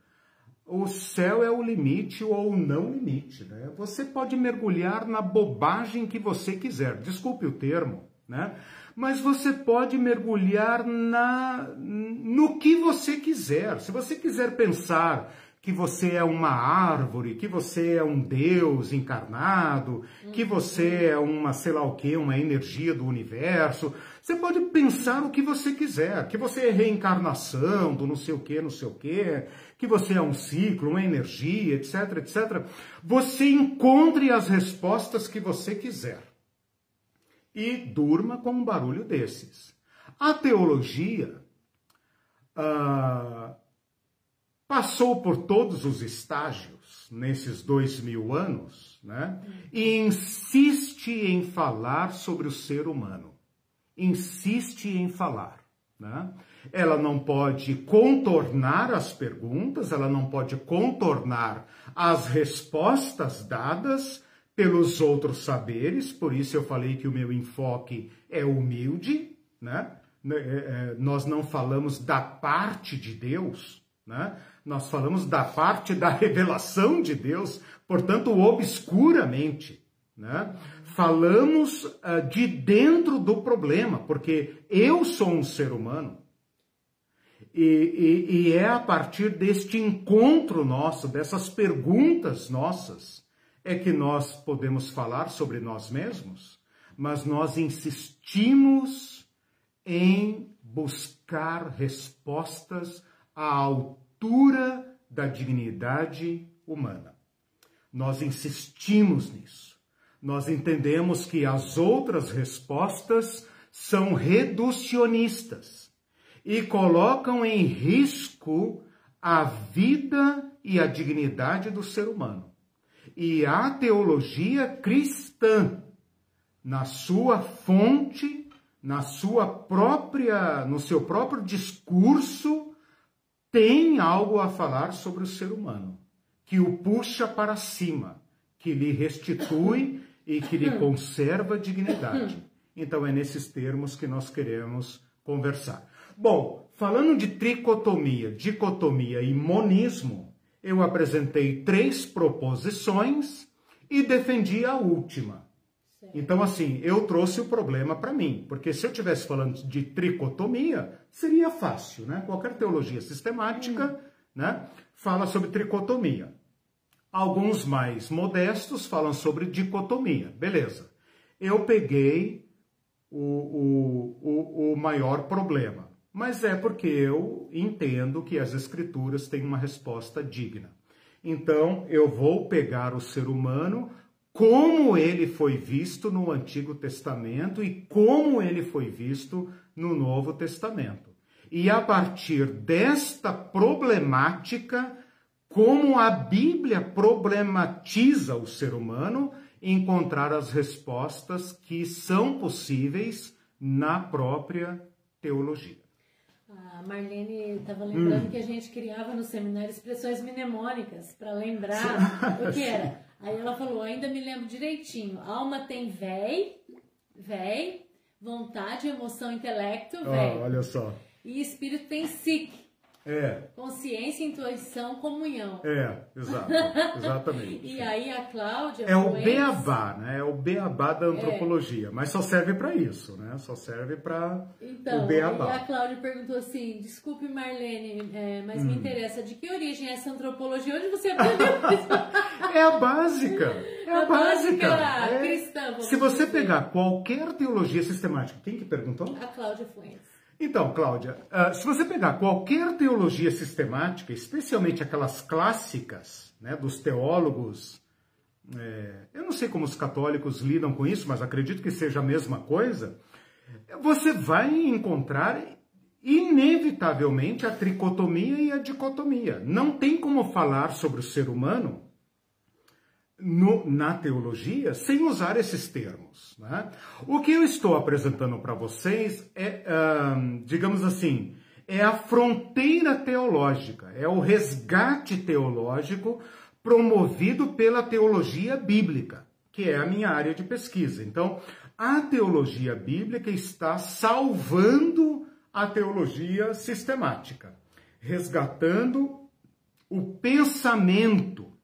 o céu é o limite ou o não limite, né? Você pode mergulhar na bobagem que você quiser, desculpe o termo, né? Mas você pode mergulhar na no que você quiser. Se você quiser pensar que você é uma árvore, que você é um Deus encarnado, que você é uma, sei lá o que, uma energia do universo. Você pode pensar o que você quiser, que você é reencarnação do não sei o que, não sei o que, que você é um ciclo, uma energia, etc, etc. Você encontre as respostas que você quiser. E durma com um barulho desses. A teologia. Uh, passou por todos os estágios nesses dois mil anos, né? E insiste em falar sobre o ser humano. Insiste em falar, né? Ela não pode contornar as perguntas, ela não pode contornar as respostas dadas pelos outros saberes, por isso eu falei que o meu enfoque é humilde, né? É, é, nós não falamos da parte de Deus, né? Nós falamos da parte da revelação de Deus, portanto, obscuramente. Né? Falamos uh, de dentro do problema, porque eu sou um ser humano. E, e, e, é a partir deste encontro nosso, dessas perguntas nossas, é que nós podemos falar sobre nós mesmos, mas nós insistimos em buscar respostas à altura da dignidade humana. Nós insistimos nisso. Nós entendemos que as outras respostas são reducionistas e colocam em risco a vida e a dignidade do ser humano. E a teologia cristã, na sua fonte, na sua própria, no seu próprio discurso, tem algo a falar sobre o ser humano, que o puxa para cima, que lhe restitui e que lhe conserva dignidade. Então é nesses termos que nós queremos conversar. Bom, falando de tricotomia, dicotomia e monismo, eu apresentei três proposições e defendi a última. Então, assim, eu trouxe o problema para mim, porque se eu estivesse falando de tricotomia, seria fácil, né? Qualquer teologia sistemática, hum. né, fala sobre tricotomia. Alguns mais modestos falam sobre dicotomia, beleza. Eu peguei o, o, o, o maior problema, mas é porque eu entendo que as escrituras têm uma resposta digna. Então, eu vou pegar o ser humano como ele foi visto no Antigo Testamento e como ele foi visto no Novo Testamento. E a partir desta problemática, como a Bíblia problematiza o ser humano, encontrar as respostas que são possíveis na própria teologia. A Marlene estava lembrando hum. que a gente criava no seminário expressões mnemônicas para lembrar o que era Aí ela falou, ainda me lembro direitinho. Alma tem véi, véi, vontade, emoção, intelecto, véi. Olha só. E espírito tem psique. É. Consciência, intuição, comunhão. É, exato, exatamente. e aí a Cláudia. É o beabá, né? É o beabá da antropologia, é. mas só serve para isso, né? Só serve para então, o beabá. E a Cláudia perguntou assim: desculpe, Marlene, é, mas hum. me interessa, de que origem é essa antropologia? Onde você aprendeu isso? é a básica. É a, a básica. básica é. cristã. Se você dizer. pegar qualquer teologia sistemática, quem que perguntou? A Cláudia Fuentes. Então, Cláudia, uh, se você pegar qualquer teologia sistemática, especialmente aquelas clássicas, né, dos teólogos, é, eu não sei como os católicos lidam com isso, mas acredito que seja a mesma coisa, você vai encontrar inevitavelmente a tricotomia e a dicotomia. Não tem como falar sobre o ser humano no, na teologia sem usar esses termos. Né? O que eu estou apresentando para vocês é, digamos assim, é a fronteira teológica, é o resgate teológico promovido pela teologia bíblica, que é a minha área de pesquisa. Então, a teologia bíblica está salvando a teologia sistemática, resgatando o pensamento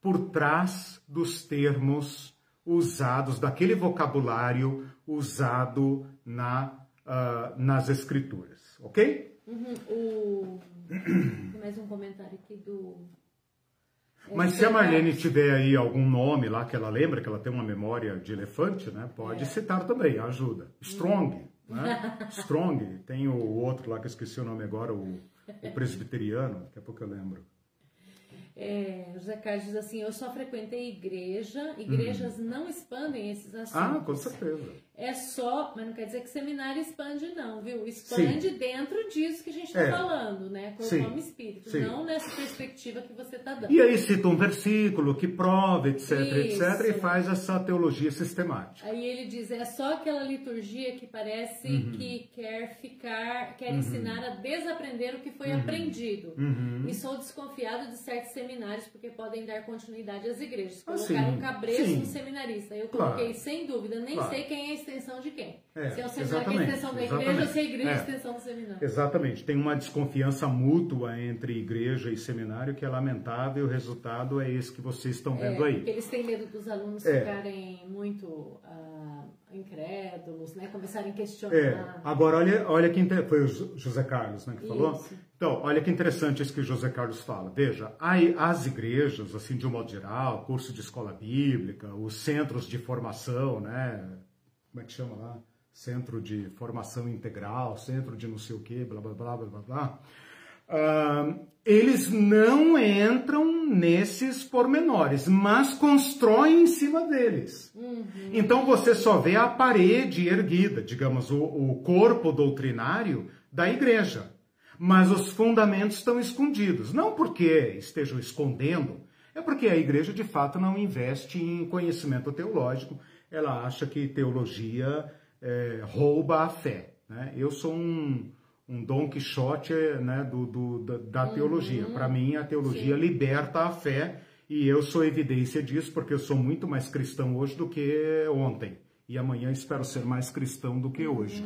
por trás dos termos usados, daquele vocabulário usado na, uh, nas escrituras, ok? Uhum, o... Tem mais um comentário aqui do. Mas se a Marlene tiver aí algum nome lá que ela lembra, que ela tem uma memória de elefante, né? Pode é. citar também, ajuda. Strong, uhum. né? Strong. Tem o outro lá que eu esqueci o nome agora, o, o presbiteriano, daqui a pouco eu lembro. É, José Carlos diz assim: Eu só frequentei igreja, igrejas uhum. não expandem esses assuntos. Ah, com certeza. É só, mas não quer dizer que seminário expande, não, viu? Expande Sim. dentro disso que a gente está é. falando, né? Com Sim. o nome espírito, Sim. não nessa perspectiva que você está dando. E aí cita um versículo que prova, etc, Isso. etc, e faz essa teologia sistemática. Aí ele diz: é só aquela liturgia que parece uhum. que quer ficar, quer uhum. ensinar a desaprender o que foi uhum. aprendido. Uhum. E sou desconfiado de certos seminários porque podem dar continuidade às igrejas. Ah, Colocaram um cabreço no seminarista. Eu coloquei, claro. sem dúvida, nem claro. sei quem é extensão de quem? É, se é o seminário é extensão da igreja ou se é a igreja é. extensão do seminário. Exatamente. Tem uma desconfiança mútua entre igreja e seminário que é lamentável e o resultado é esse que vocês estão vendo é, aí. Porque eles têm medo dos alunos é. ficarem muito uh, incrédulos, né? Começarem a questionar. É. Agora, olha, olha que inter... foi o José Carlos né, que Isso. falou. Então, olha que interessante isso que o José Carlos fala. Veja, aí as igrejas, assim, de um modo geral, curso de escola bíblica, os centros de formação, né? Como é que chama lá? Centro de formação integral, centro de não sei o quê, blá, blá, blá, blá, blá, blá. Ah, eles não entram nesses pormenores, mas constroem em cima deles. Então você só vê a parede erguida, digamos, o, o corpo doutrinário da igreja. Mas os fundamentos estão escondidos. Não porque estejam escondendo, é porque a igreja de fato não investe em conhecimento teológico. Ela acha que teologia eh, rouba a fé. né? Eu sou um, um Dom Quixote né, do, do- da, da teologia. Para mim, a teologia Sim. liberta a fé e eu sou evidência disso porque eu sou muito mais cristão hoje do que ontem. E amanhã espero ser mais cristão do que hoje.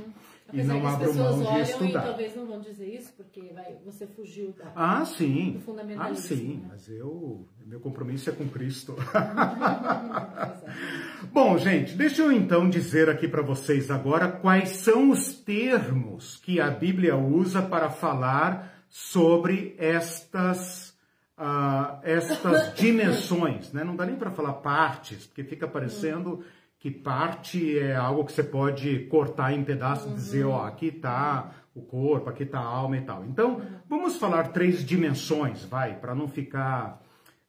E não abro pessoas mão de olham e estudar. talvez não vão dizer isso, porque vai, você fugiu da. Ah, sim. do Ah, fundamentalismo, sim. né? Mas eu, meu compromisso é com Cristo. Bom, gente, deixa eu então dizer aqui para vocês agora quais são os termos que a Bíblia usa para falar sobre estas, ah, estas dimensões. Né? Não dá nem para falar partes, porque fica parecendo que parte é algo que você pode cortar em pedaços e dizer, ó, aqui está o corpo, aqui está a alma e tal. Então, vamos falar três dimensões, vai, para não ficar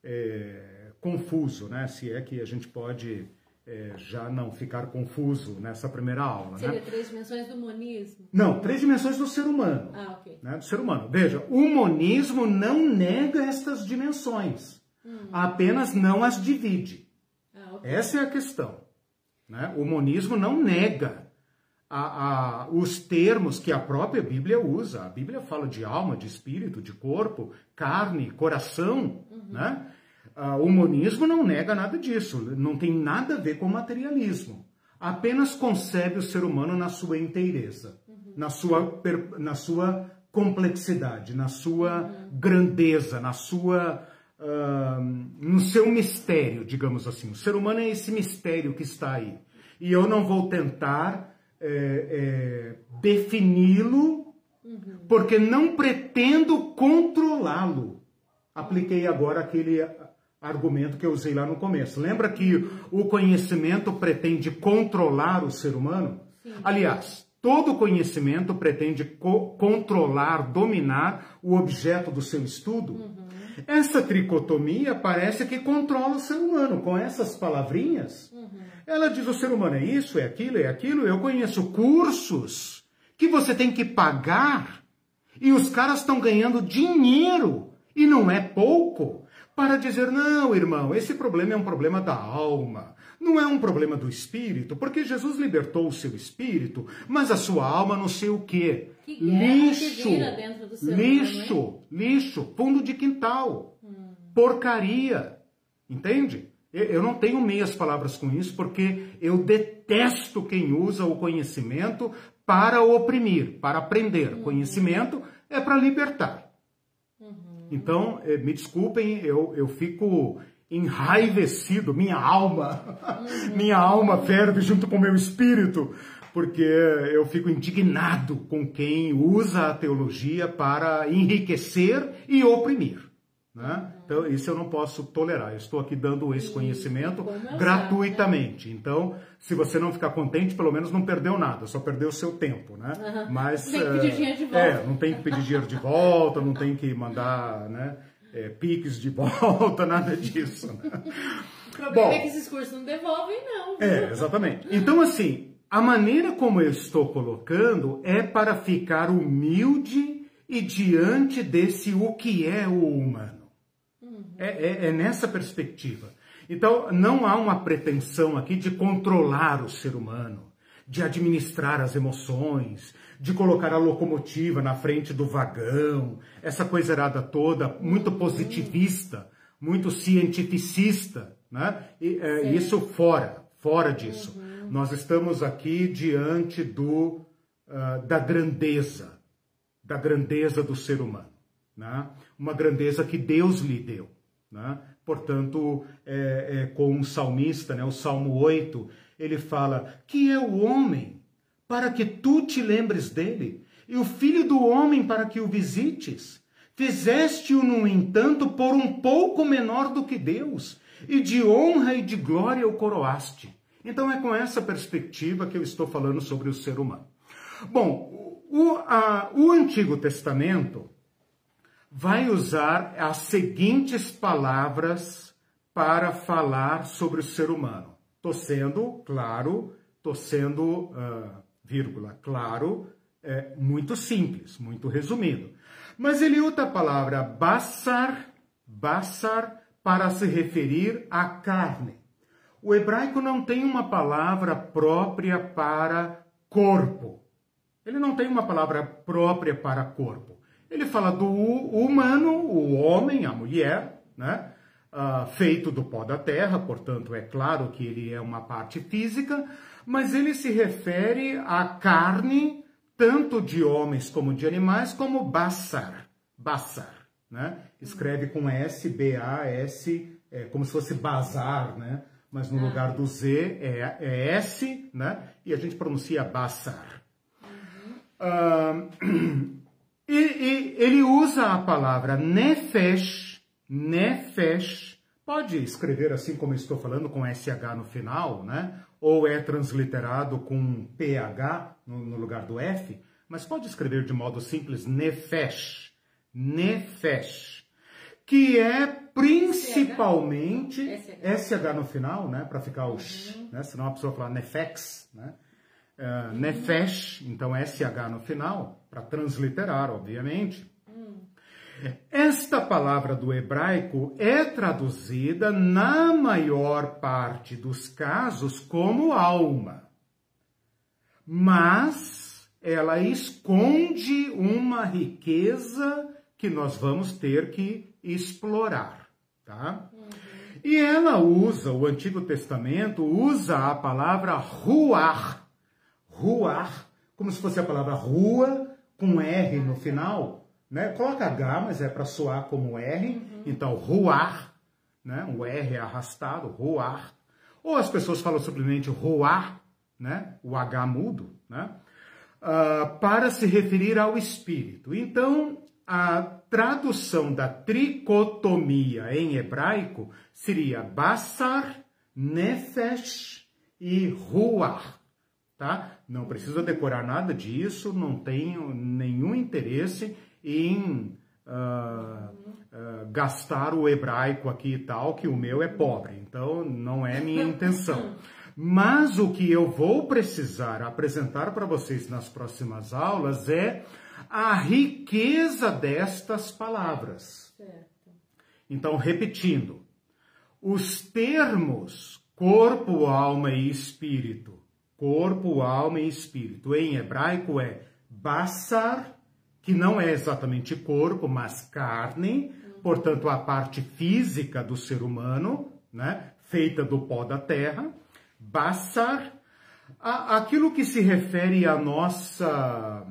é, confuso, né? Se é que a gente pode é, já não ficar confuso nessa primeira aula, Seria né? três dimensões do monismo. Não, três dimensões do ser humano, Ah, ok. né? Do ser humano. Veja, o monismo não nega estas dimensões, apenas não as divide. Ah, ok. Essa é a questão. Né? O monismo não nega a- a- os termos que a própria Bíblia usa. A Bíblia fala de alma, de espírito, de corpo, carne, coração. Né? Ah, o monismo não nega nada disso. Não tem nada a ver com materialismo. Apenas concebe o ser humano na sua inteireza, na, sua, na sua complexidade, na sua grandeza, na sua no seu mistério, digamos assim. O ser humano é esse mistério que está aí. E eu não vou tentar é, é, defini-lo, porque não pretendo controlá-lo. Apliquei agora aquele argumento que eu usei lá no começo. Lembra que o conhecimento pretende controlar o ser humano? Aliás, todo conhecimento pretende co- controlar, dominar o objeto do seu estudo. Essa tricotomia parece que controla o ser humano. Com essas palavrinhas, ela diz: o ser humano é isso, é aquilo, é aquilo. Eu conheço cursos que você tem que pagar e os caras estão ganhando dinheiro, e não é pouco, para dizer: não, irmão, esse problema é um problema da alma. Não é um problema do espírito, porque Jesus libertou o seu espírito, mas a sua alma não sei o quê. Que que lixo, dentro do ser humano, lixo, lixo, fundo de quintal, porcaria, entende? Eu- Eu não tenho meias palavras com isso, porque eu detesto quem usa o conhecimento para oprimir, para aprender. Conhecimento é para libertar. Então, eh, me desculpem, eu, eu fico enraivecido, minha alma, minha alma ferve junto com o meu espírito, porque eu fico indignado com quem usa a teologia para enriquecer e oprimir. Né? Então, isso eu não posso tolerar. Eu estou aqui dando esse conhecimento como usar, gratuitamente. Então, se você não ficar contente, pelo menos não perdeu nada, só perdeu o seu tempo. Né? Mas, Não tem que pedir eh, dinheiro de volta. É, não tem que pedir dinheiro de volta, não tem que mandar né, é, piques de volta, nada disso. né? O problema Bom. é que esses cursos não devolvem, não. É, exatamente. Então, assim, a maneira como eu estou colocando é para ficar humilde e diante desse o que é o humano. É, é- é nessa perspectiva. Então, não há uma pretensão aqui de controlar o ser humano, de administrar as emoções, de colocar a locomotiva na frente do vagão, essa coisa errada toda, muito positivista, muito cientificista, né? E, é, isso fora, fora disso. Nós estamos aqui diante do, ah, da grandeza, da grandeza do ser humano, né? Uma grandeza que Deus lhe deu, né? Portanto, é, é, com o salmista, né? O Salmo 8, ele fala que é o homem para que tu te lembres dele, e o filho do homem para que o visites. Fizeste-o, no entanto, por um pouco menor do que Deus, e de honra e de glória o coroaste. Então é com essa perspectiva que eu estou falando sobre o ser humano. Bom, o, a, o Antigo Testamento vai usar as seguintes palavras para falar sobre o ser humano. Estou sendo claro, estou sendo, uh, vírgula, claro, é, muito simples, muito resumido. Mas ele usa a palavra basar, basar, para se referir à carne. O hebraico não tem uma palavra própria para corpo. Ele não tem uma palavra própria para corpo. Ele fala do humano, o homem, a mulher, né? Uh, feito do pó da terra, portanto, é claro que ele é uma parte física, mas ele se refere à carne, tanto de homens como de animais, como basar. Basar, né? Escreve com S, B-A-S, é, como se fosse bazar, né? Mas no ah. lugar do Z é, é, S, né? E a gente pronuncia basar. Uhum. Uh, e, e ele usa a palavra nefesh, nefesh, pode escrever assim como estou falando, com SH no final, né? Ou é transliterado com PH no, no lugar do F, mas pode escrever de modo simples nefesh, nefesh, que é principalmente SH, SH no final, né? Para ficar o sh, uhum. né? Senão a pessoa fala nefex, né? Uh, nefesh, então SH no final, para transliterar, obviamente. Esta palavra do hebraico é traduzida, na maior parte dos casos, como alma. Mas ela esconde uma riqueza que nós vamos ter que explorar, tá? Uhum. E ela usa, o Antigo Testamento usa a palavra ruar, ruar, como se fosse a palavra rua com R no final, né? Coloca H, mas é para soar como R, uhum. então ruar, né? O R é arrastado, ruar. Ou as pessoas falam simplesmente ruar, né? O H mudo, né? Uh, para se referir ao espírito. Então, a tradução da tricotomia em hebraico seria basar, nefesh e ruach tá? Não precisa decorar nada disso, não tenho nenhum interesse em uh, uh, gastar o hebraico aqui e tal, que o meu é pobre, então não é minha intenção. Mas o que eu vou precisar apresentar para vocês nas próximas aulas é a riqueza destas palavras. Certo. Então, repetindo, os termos corpo, alma e espírito corpo, alma e espírito. Em hebraico é basar, que não é exatamente corpo, mas carne, portanto a parte física do ser humano, né, feita do pó da terra. Basar, aquilo que se refere à nossa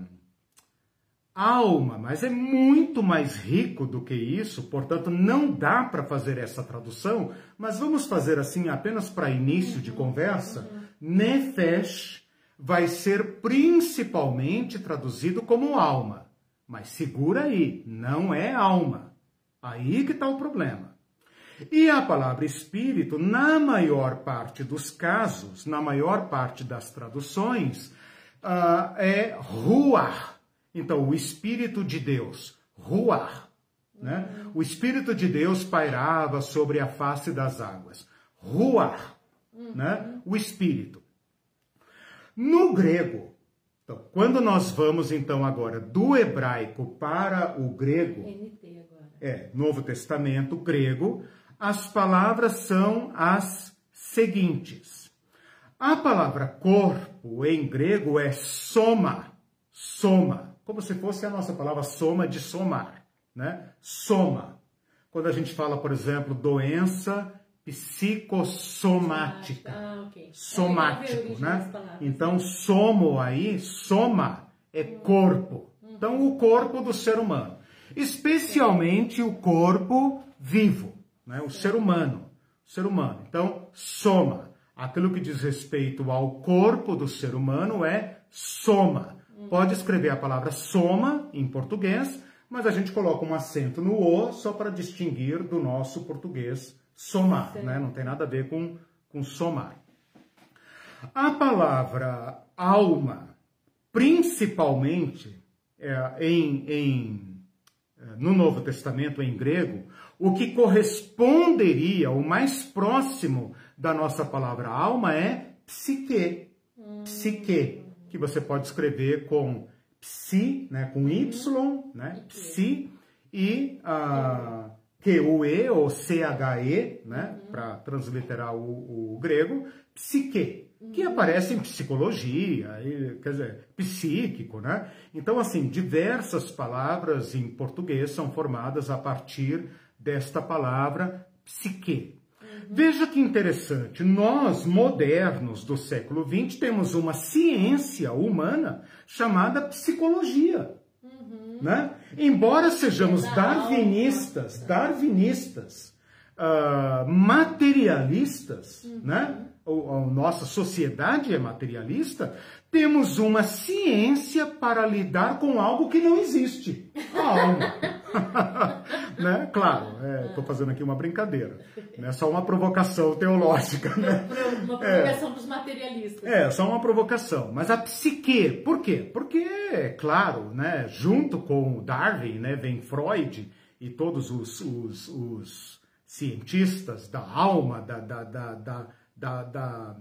alma, mas é muito mais rico do que isso, portanto não dá para fazer essa tradução, mas vamos fazer assim apenas para início de conversa. Nefesh vai ser principalmente traduzido como alma. Mas segura aí, não é alma. Aí que está o problema. E a palavra espírito, na maior parte dos casos, na maior parte das traduções, uh, é ruach. Então, o Espírito de Deus, ruach. Né? O Espírito de Deus pairava sobre a face das águas. Ruach né? o espírito. No grego, então, quando nós vamos então agora do hebraico para o grego, é, Novo Testamento grego, as palavras são as seguintes. A palavra corpo em grego é soma, soma, como se fosse a nossa palavra soma de somar, né? Soma. Quando a gente fala, por exemplo, doença, psicossomática. Ah, okay. Somático, né? Então, somo aí, soma, é corpo. Então, o corpo do ser humano. Especialmente o corpo vivo, né? o ser humano. O ser humano. Então, soma. Aquilo que diz respeito ao corpo do ser humano é soma. Pode escrever a palavra soma em português, mas a gente coloca um acento no O só para distinguir do nosso português somar, né? Não tem nada a ver com, com somar. A palavra alma, principalmente é, em, em, é, no Novo Testamento em grego, o que corresponderia, o mais próximo da nossa palavra alma é psique. Psique, que você pode escrever com psi, né, com y, né, psi, e uh, Q-U-E ou C-H-E, né, para transliterar o, o grego, psique que aparece em psicologia, quer dizer, psíquico, né? Então, assim, diversas palavras em português são formadas a partir desta palavra psique. Veja que interessante, nós, modernos do século XX, temos uma ciência humana chamada psicologia. Uhum. Né? Embora sejamos darwinistas, darwinistas, uh, materialistas, uhum. né? a nossa sociedade é materialista, temos uma ciência para lidar com algo que não existe, a alma. né? Claro, estou é, fazendo aqui uma brincadeira, não é só uma provocação teológica. Né? Uma provocação é, dos materialistas. É, só uma provocação. Mas a psique, por quê? Porque, claro, né, junto com Darwin, né, vem Freud e todos os, os, os cientistas da alma, da, da, da, da da, da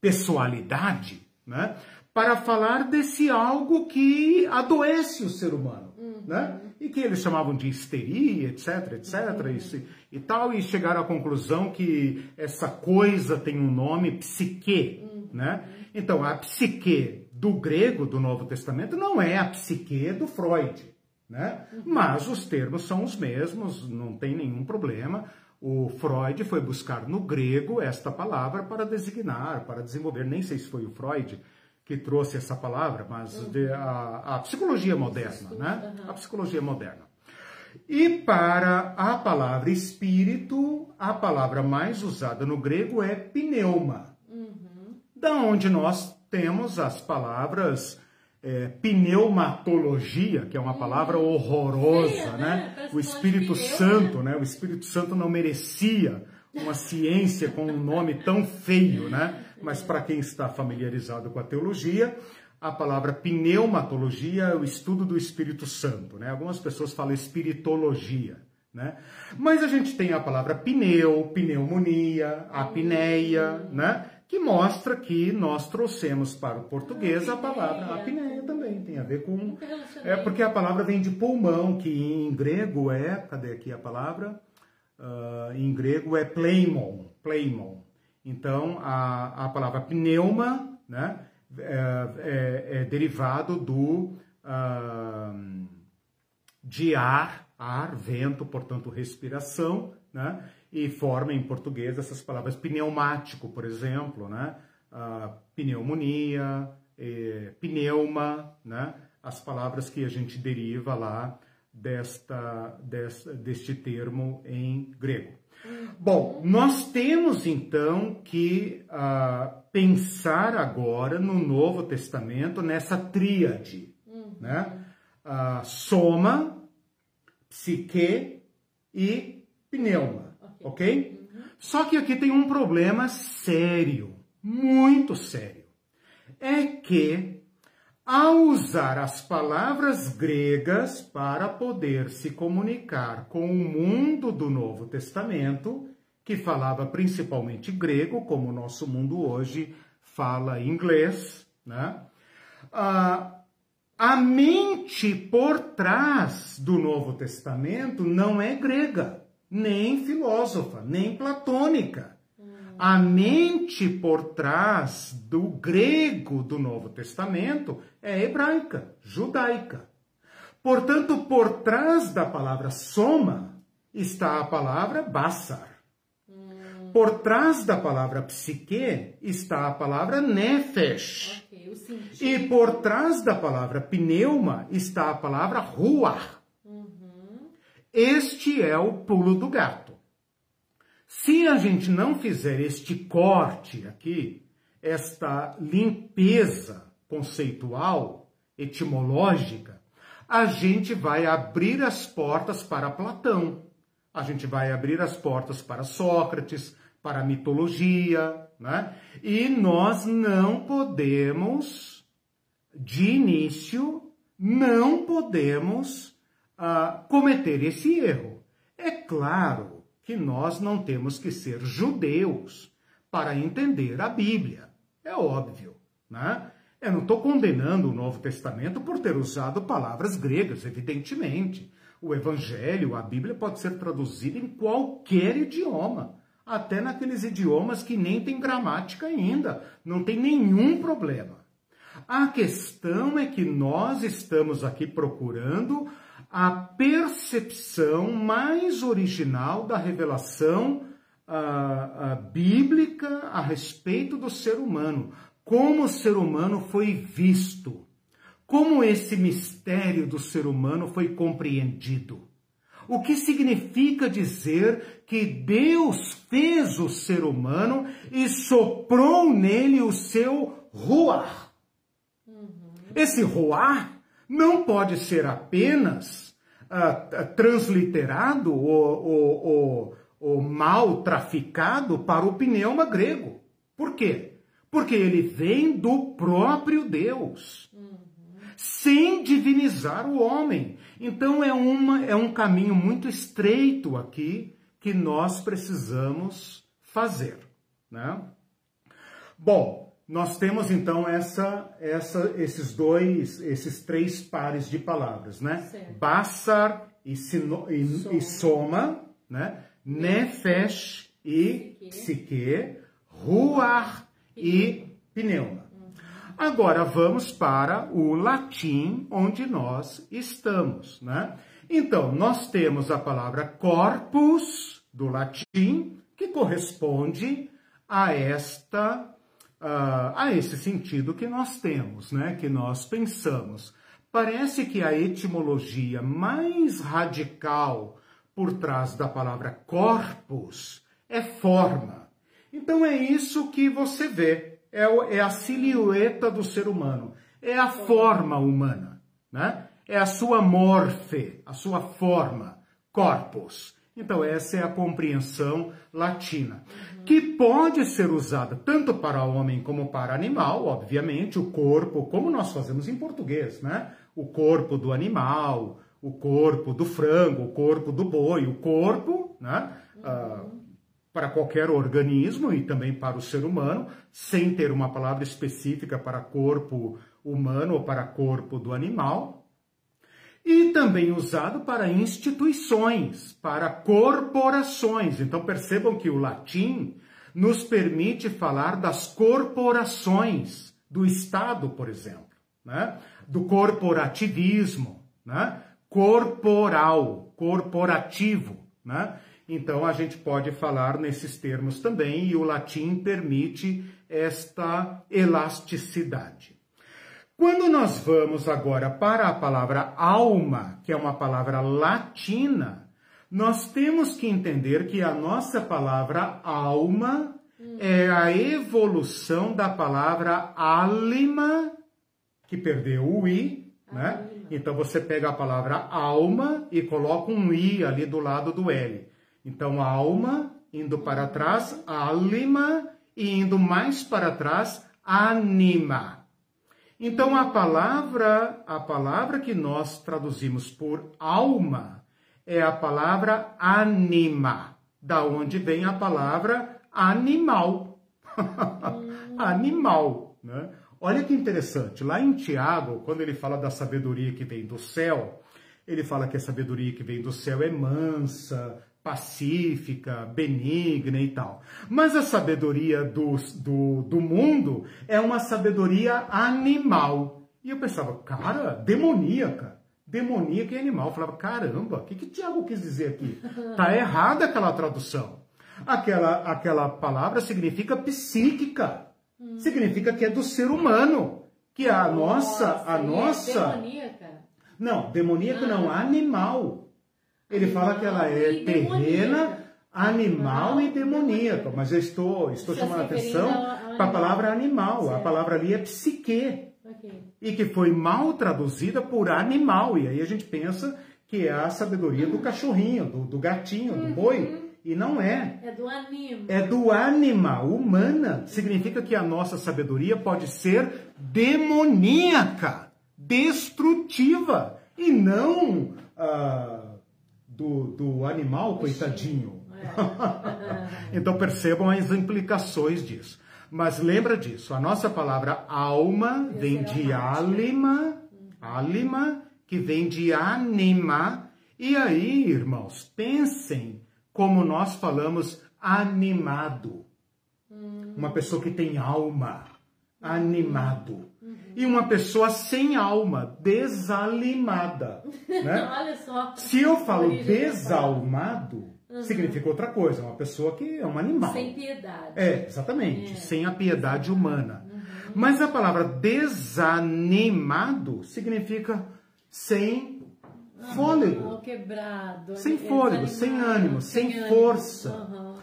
pessoalidade, né? para falar desse algo que adoece o ser humano. Uhum. Né? E que eles chamavam de histeria, etc, etc, uhum. e, e, tal, e chegaram à conclusão que essa coisa tem um nome, psique. Uhum. Né? Então, a psique do grego do Novo Testamento não é a psique do Freud. Né? Uhum. Mas os termos são os mesmos, não tem nenhum problema. O Freud foi buscar no grego esta palavra para designar, para desenvolver. Nem sei se foi o Freud que trouxe essa palavra, mas de, a, a, psicologia moderna, né? A psicologia moderna. E para a palavra espírito, a palavra mais usada no grego é pneuma. Uhum. Da onde nós temos as palavras é, pneumatologia, que é uma palavra horrorosa, né? né? O Espírito Santo, né? O Espírito Santo não merecia uma ciência com um nome tão feio, né? Mas para quem está familiarizado com a teologia, a palavra pneumatologia é o estudo do Espírito Santo, né? Algumas pessoas falam espiritologia, né? Mas a gente tem a palavra pneu, pneumonia, apneia, né? que mostra que nós trouxemos para o português a palavra apneia também, tem a ver com... É porque a palavra vem de pulmão, que em grego é... Cadê aqui a palavra? Uh, em grego é pleimon, pleimon. Então, a, a palavra pneuma né, é, é, é derivado do... Uh, de ar, ar, vento, portanto, respiração, né? e forma em português essas palavras pneumático, por exemplo, né? pneumonia, pneuma, né? as palavras que a gente deriva lá desta, desta, deste termo em grego. Bom, nós temos então que uh, pensar agora no Novo Testamento nessa tríade, uhum. né? Uh, soma, psique e pneuma ok? Uhum. Só que aqui tem um problema sério, muito sério. É que, ao usar as palavras gregas para poder se comunicar com o mundo do Novo Testamento, que falava principalmente grego, como o nosso mundo hoje fala inglês, né? Ah, a mente por trás do Novo Testamento não é grega nem filósofa, nem platônica. A mente por trás do grego do Novo Testamento é hebraica, judaica. Portanto, por trás da palavra soma está a palavra basar. Por trás da palavra psique está a palavra nefesh. Okay, e por trás da palavra pneuma está a palavra ruach. Este é o pulo do gato. Se a gente não fizer este corte aqui, esta limpeza conceitual, etimológica, a gente vai abrir as portas para Platão, a gente vai abrir as portas para Sócrates, para a mitologia, né? E nós não podemos, de início, não podemos uh, cometer esse erro. É claro que nós não temos que ser judeus para entender a Bíblia. É óbvio, né? Eu não estou condenando o Novo Testamento por ter usado palavras gregas, evidentemente. O Evangelho, a Bíblia, pode ser traduzida em qualquer idioma, até naqueles idiomas que nem tem gramática ainda. Não tem nenhum problema. A questão é que nós estamos aqui procurando a percepção mais original da revelação a, a bíblica a respeito do ser humano, como o ser humano foi visto, como esse mistério do ser humano foi compreendido. O que significa dizer que Deus fez o ser humano e soprou nele o seu ruar. Uhum. Esse ruar não pode ser apenas uh, transliterado ou, ou, ou, ou mal traficado para o pneuma grego. Por quê? Porque ele vem do próprio Deus, uhum. sem divinizar o homem. Então é, uma, é um caminho muito estreito aqui que nós precisamos fazer. Né? Bom, nós temos então essa, essa, esses dois, esses três pares de palavras, né? Certo. Basar e, sino, e, soma. e soma, né? Nefesh e psique, ruar e pneuma. Uhum. Agora vamos para o latim onde nós estamos, né? Então, nós temos a palavra corpus do latim que corresponde a esta uh, a esse sentido que nós temos, né, que nós pensamos. Parece que a etimologia mais radical por trás da palavra corpus é forma. Então é isso que você vê, é, é a silhueta do ser humano, é a forma humana, né? É a sua morfe, a sua forma, corpus. Então, essa é a compreensão latina, que pode ser usada tanto para homem como para animal, obviamente, o corpo, como nós fazemos em português, né? O corpo do animal, o corpo do frango, o corpo do boi, o corpo, né? Ah, para qualquer organismo e também para o ser humano, sem ter uma palavra específica para corpo humano ou para corpo do animal, e também usado para instituições, para corporações. Então percebam que o latim nos permite falar das corporações do Estado, por exemplo, né? do corporativismo, né? corporal, corporativo. Né? Então a gente pode falar nesses termos também e o latim permite esta elasticidade. Quando nós vamos agora para a palavra alma, que é uma palavra latina, nós temos que entender que a nossa palavra alma é a evolução da palavra alma, que perdeu o i, né? Então você pega a palavra alma e coloca um i ali do lado do L. Então alma, indo para trás, alma, e indo mais para trás, anima. Então a palavra, a palavra que nós traduzimos por alma é a palavra anima, da onde vem a palavra animal. animal, né? Olha que interessante, lá em Tiago, quando ele fala da sabedoria que vem do céu, ele fala que a sabedoria que vem do céu é mansa, pacífica, benigna e tal. Mas a sabedoria do, do, do mundo é uma sabedoria animal. E eu pensava, cara, demoníaca. Demoníaca e animal. Eu falava, caramba, o que, que Tiago quis dizer aqui? Tá errada aquela tradução. Aquela, aquela palavra significa psíquica. Hum. Significa que é do ser humano. Que a nossa, nossa a nossa. É demoníaca? Não, demoníaco ah. não, animal. Ele fala que ela é terrena, animal e demoníaco, mas eu estou, estou chamando a atenção para a palavra animal. A Certo. palavra ali é psique Ok. e que foi mal traduzida por animal. E aí a gente pensa que é a sabedoria do cachorrinho, do, do gatinho, do boi. E não é. É do animo. É do ânima, humana. Significa que a nossa sabedoria pode ser demoníaca, destrutiva, e não ah, do, do animal, coitadinho. É. Então percebam as implicações disso. Mas lembra disso, a nossa palavra alma vem de alima, alima, que vem de anima. E aí, irmãos, pensem como nós falamos animado. Uma pessoa que tem alma, animado. E uma pessoa sem alma, desalimada. Né? Olha só. Se eu falo desalmado, significa outra coisa, uma pessoa que é um animal. Sem piedade. É, exatamente, É. sem a piedade humana. Mas a palavra desanimado significa sem fôlego. Aham, quebrado. Sem fôlego, sem ânimo, sem ânimo. força. Aham.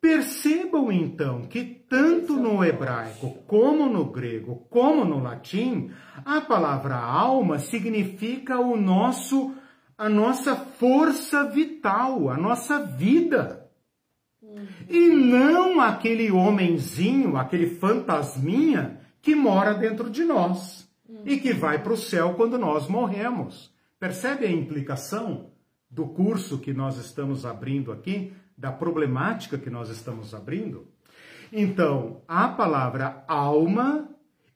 Percebam então que tanto no hebraico, como no grego, como no latim, a palavra alma significa o nosso a nossa força vital, a nossa vida. E não aquele homenzinho, aquele fantasminha que mora dentro de nós e que vai para o céu quando nós morremos. Percebe a implicação do curso que nós estamos abrindo aqui, da problemática que nós estamos abrindo? Então, a palavra alma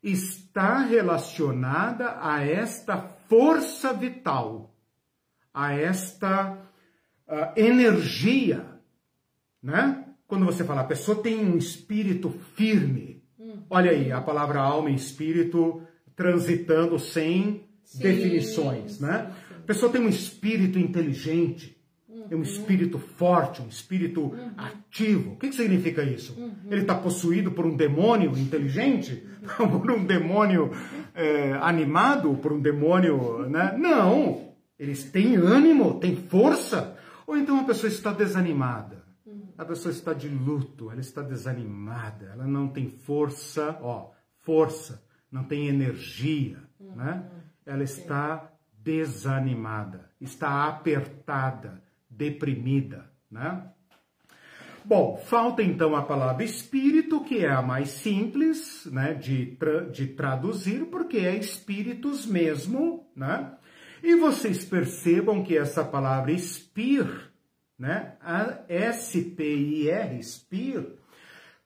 está relacionada a esta força vital, a esta ah, energia, né? Quando você fala, a pessoa tem um espírito firme. Olha aí, a palavra alma e espírito transitando sem Sim, definições, né? A pessoa tem um espírito inteligente, tem um espírito forte, um espírito ativo. O que, que significa isso? Ele está possuído por um demônio inteligente? por um demônio é, animado? Por um demônio. Né? Não! Eles têm ânimo, têm força. Ou então a pessoa está desanimada. A pessoa está de luto, ela está desanimada, ela não tem força, ó, força, não tem energia, né? Ela está desanimada, está apertada, deprimida, né? Bom, falta então a palavra espírito, que é a mais simples né, de, tra de traduzir, porque é espíritos mesmo, né? E vocês percebam que essa palavra expir, né, a S-P-I-R, expir,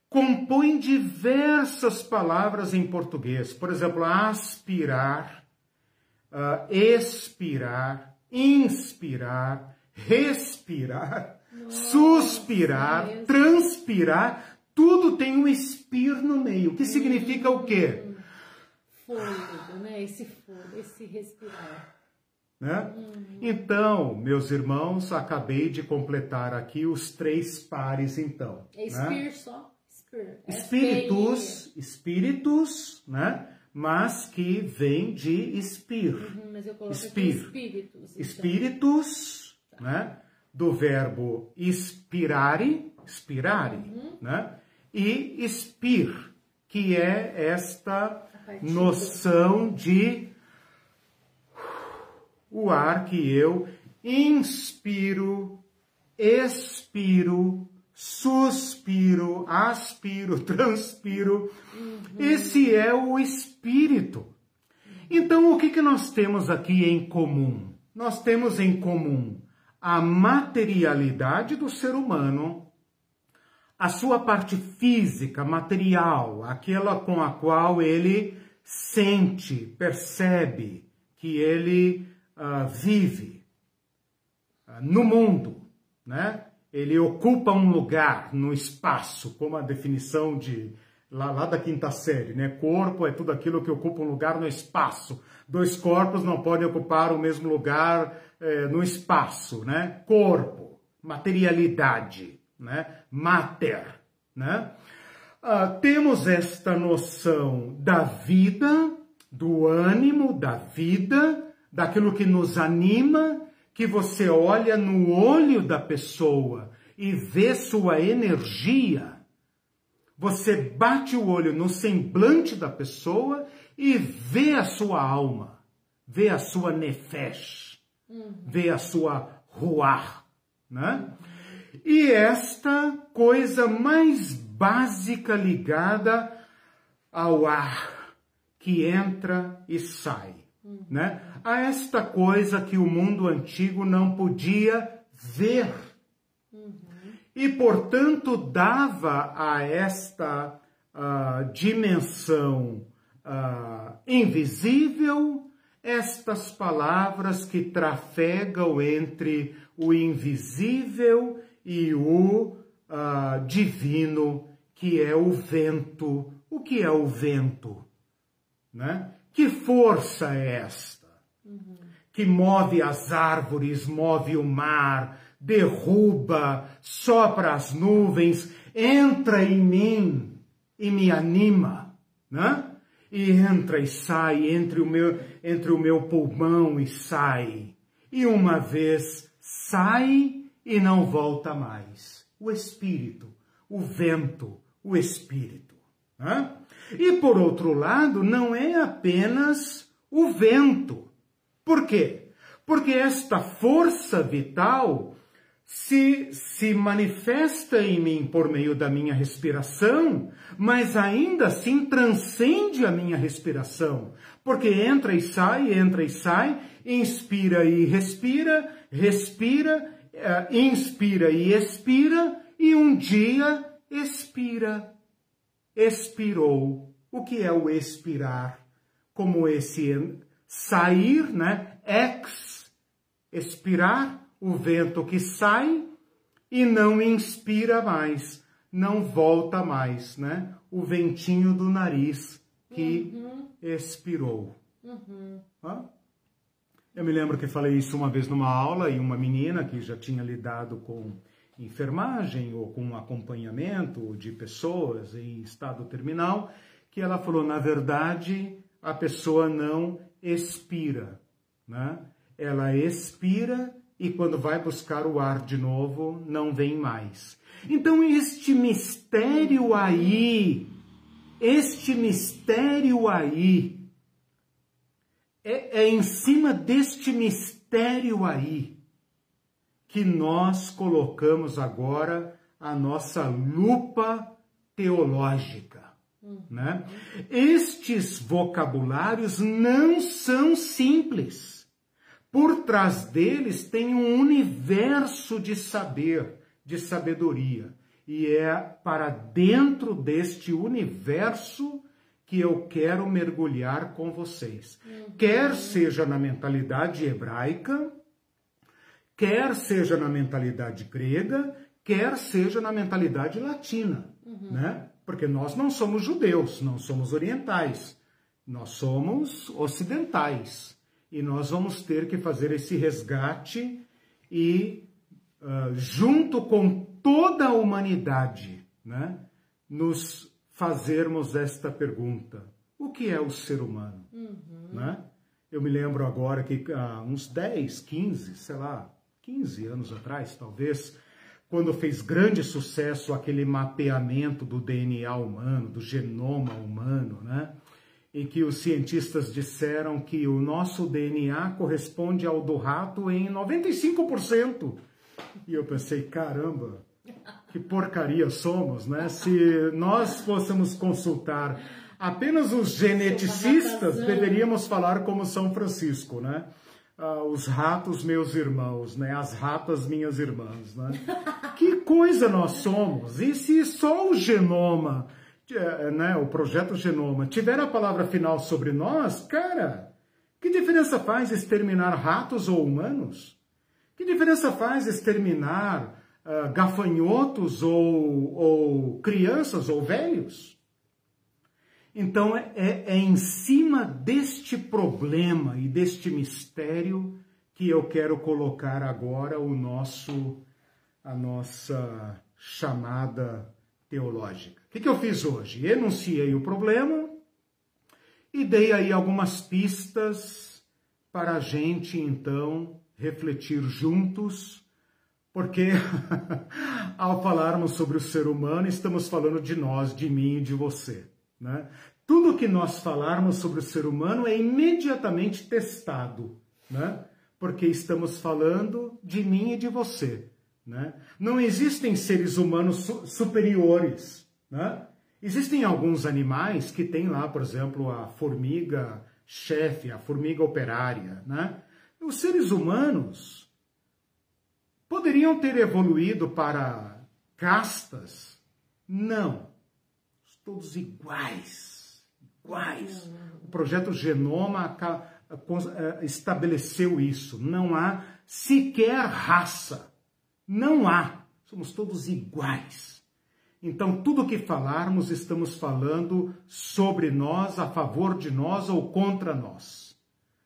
compõe diversas palavras em português. Por exemplo, aspirar, ah, expirar, inspirar, respirar, suspirar, Deus. transpirar, tudo tem um expir no meio, que significa o quê? Fôlego, né? Esse fôlego, esse respirar. Né? Então, meus irmãos, acabei de completar aqui os três pares, então. É né? só? Expir. Espíritos, espíritos, né? Mas que vem de expir. Uhum, mas eu Expir. espíritos. então. Espíritos, né? Do verbo inspirare, spirare, Uhum. né? E expir, que é esta noção de o ar que eu inspiro, expiro, suspiro, aspiro, transpiro. Esse é o espírito. Então, o que, que nós temos aqui em comum? Nós temos em comum a materialidade do ser humano, a sua parte física, material, aquela com a qual ele sente, percebe que ele ah, vive ah, no mundo, né? Ele ocupa um lugar no espaço, como a definição de lá, lá da quinta série, né? Corpo é tudo aquilo que ocupa um lugar no espaço. Dois corpos não podem ocupar o mesmo lugar eh, no espaço, né? Corpo, materialidade, né? Mater, né? Ah, temos esta noção da vida, do ânimo da vida, daquilo que nos anima, que você olha no olho da pessoa e vê sua energia, você bate o olho no semblante da pessoa e vê a sua alma, vê a sua nefesh, uhum. vê a sua ruar, né? E esta coisa mais básica ligada ao ar que entra e sai, uhum. né? A esta coisa que o mundo antigo não podia ver. Uhum. E, portanto, dava a esta uh, dimensão uh, invisível estas palavras que trafegam entre o invisível e o uh, divino, que é o vento. O que é o vento? Né? Que força é esta? Uhum. Que move as árvores, move o mar, derruba, sopra as nuvens, entra em mim e me anima, né? E entra e sai entre o meu, entre o meu pulmão e sai. E uma vez sai e não volta mais. O espírito, o vento, o espírito. Né? E por outro lado, não é apenas o vento. Por quê? Porque esta força vital se, se manifesta em mim por meio da minha respiração, mas ainda assim transcende a minha respiração, porque entra e sai, entra e sai, inspira e respira, respira, uh, inspira e expira, e um dia expira. Expirou. O que é o expirar? Como esse sair, né? Ex, expirar o vento que sai e não inspira mais, não volta mais, né? O ventinho do nariz que uhum. expirou. Uhum. Eu me lembro que falei isso uma vez numa aula e uma menina que já tinha lidado com enfermagem ou com acompanhamento de pessoas em estado terminal, que ela falou, na verdade, a pessoa não expira, né? Ela expira e quando vai buscar o ar de novo, não vem mais. Então, este mistério aí, este mistério aí, é, é em cima deste mistério aí que nós colocamos agora a nossa lupa teológica. Uhum. Né? Estes vocabulários não são simples. Por trás deles tem um universo de saber, de sabedoria. E é para dentro deste universo que eu quero mergulhar com vocês. Uhum. Quer seja na mentalidade hebraica, quer seja na mentalidade grega, quer seja na mentalidade latina, uhum. né? Porque nós não somos judeus, não somos orientais, nós somos ocidentais e nós vamos ter que fazer esse resgate e, uh, junto com toda a humanidade, né, nos fazermos esta pergunta: o que é o ser humano? Uhum. Né? Eu me lembro agora que há uns 10, 15, sei lá, 15 anos atrás, talvez, quando fez grande sucesso aquele mapeamento do DNA humano, do genoma humano, né? Em que os cientistas disseram que o nosso DNA corresponde ao do rato em 95%. E eu pensei, caramba, que porcaria somos, né? Se nós fôssemos consultar apenas os geneticistas, deveríamos falar como São Francisco, né? Ah, os ratos, meus irmãos, né? As ratas, minhas irmãs, né? Que coisa nós somos! E se só o genoma é, né, o projeto Genoma, tiver a palavra final sobre nós, cara, que diferença faz exterminar ratos ou humanos? Que diferença faz exterminar uh, gafanhotos ou, ou, crianças ou velhos? Então é, é, é em cima deste problema e deste mistério que eu quero colocar agora o nosso, a nossa chamada teológica. O que, que eu fiz hoje? Enunciei o problema e dei aí algumas pistas para a gente então refletir juntos Porque ao falarmos sobre o ser humano, estamos falando de nós, de mim e de você. Né? Tudo que nós falarmos sobre o ser humano é imediatamente testado, né? porque estamos falando de mim e de você. Né? Não existem seres humanos su superiores. Né? Existem alguns animais que têm lá, por exemplo, a formiga chefe, a formiga operária. Né? Os seres humanos poderiam ter evoluído para castas? Não. Todos iguais. Iguais. O projeto Genoma eh, estabeleceu isso. Não há sequer raça. Não há. Somos todos iguais. Então, tudo que falarmos, estamos falando sobre nós, a favor de nós ou contra nós.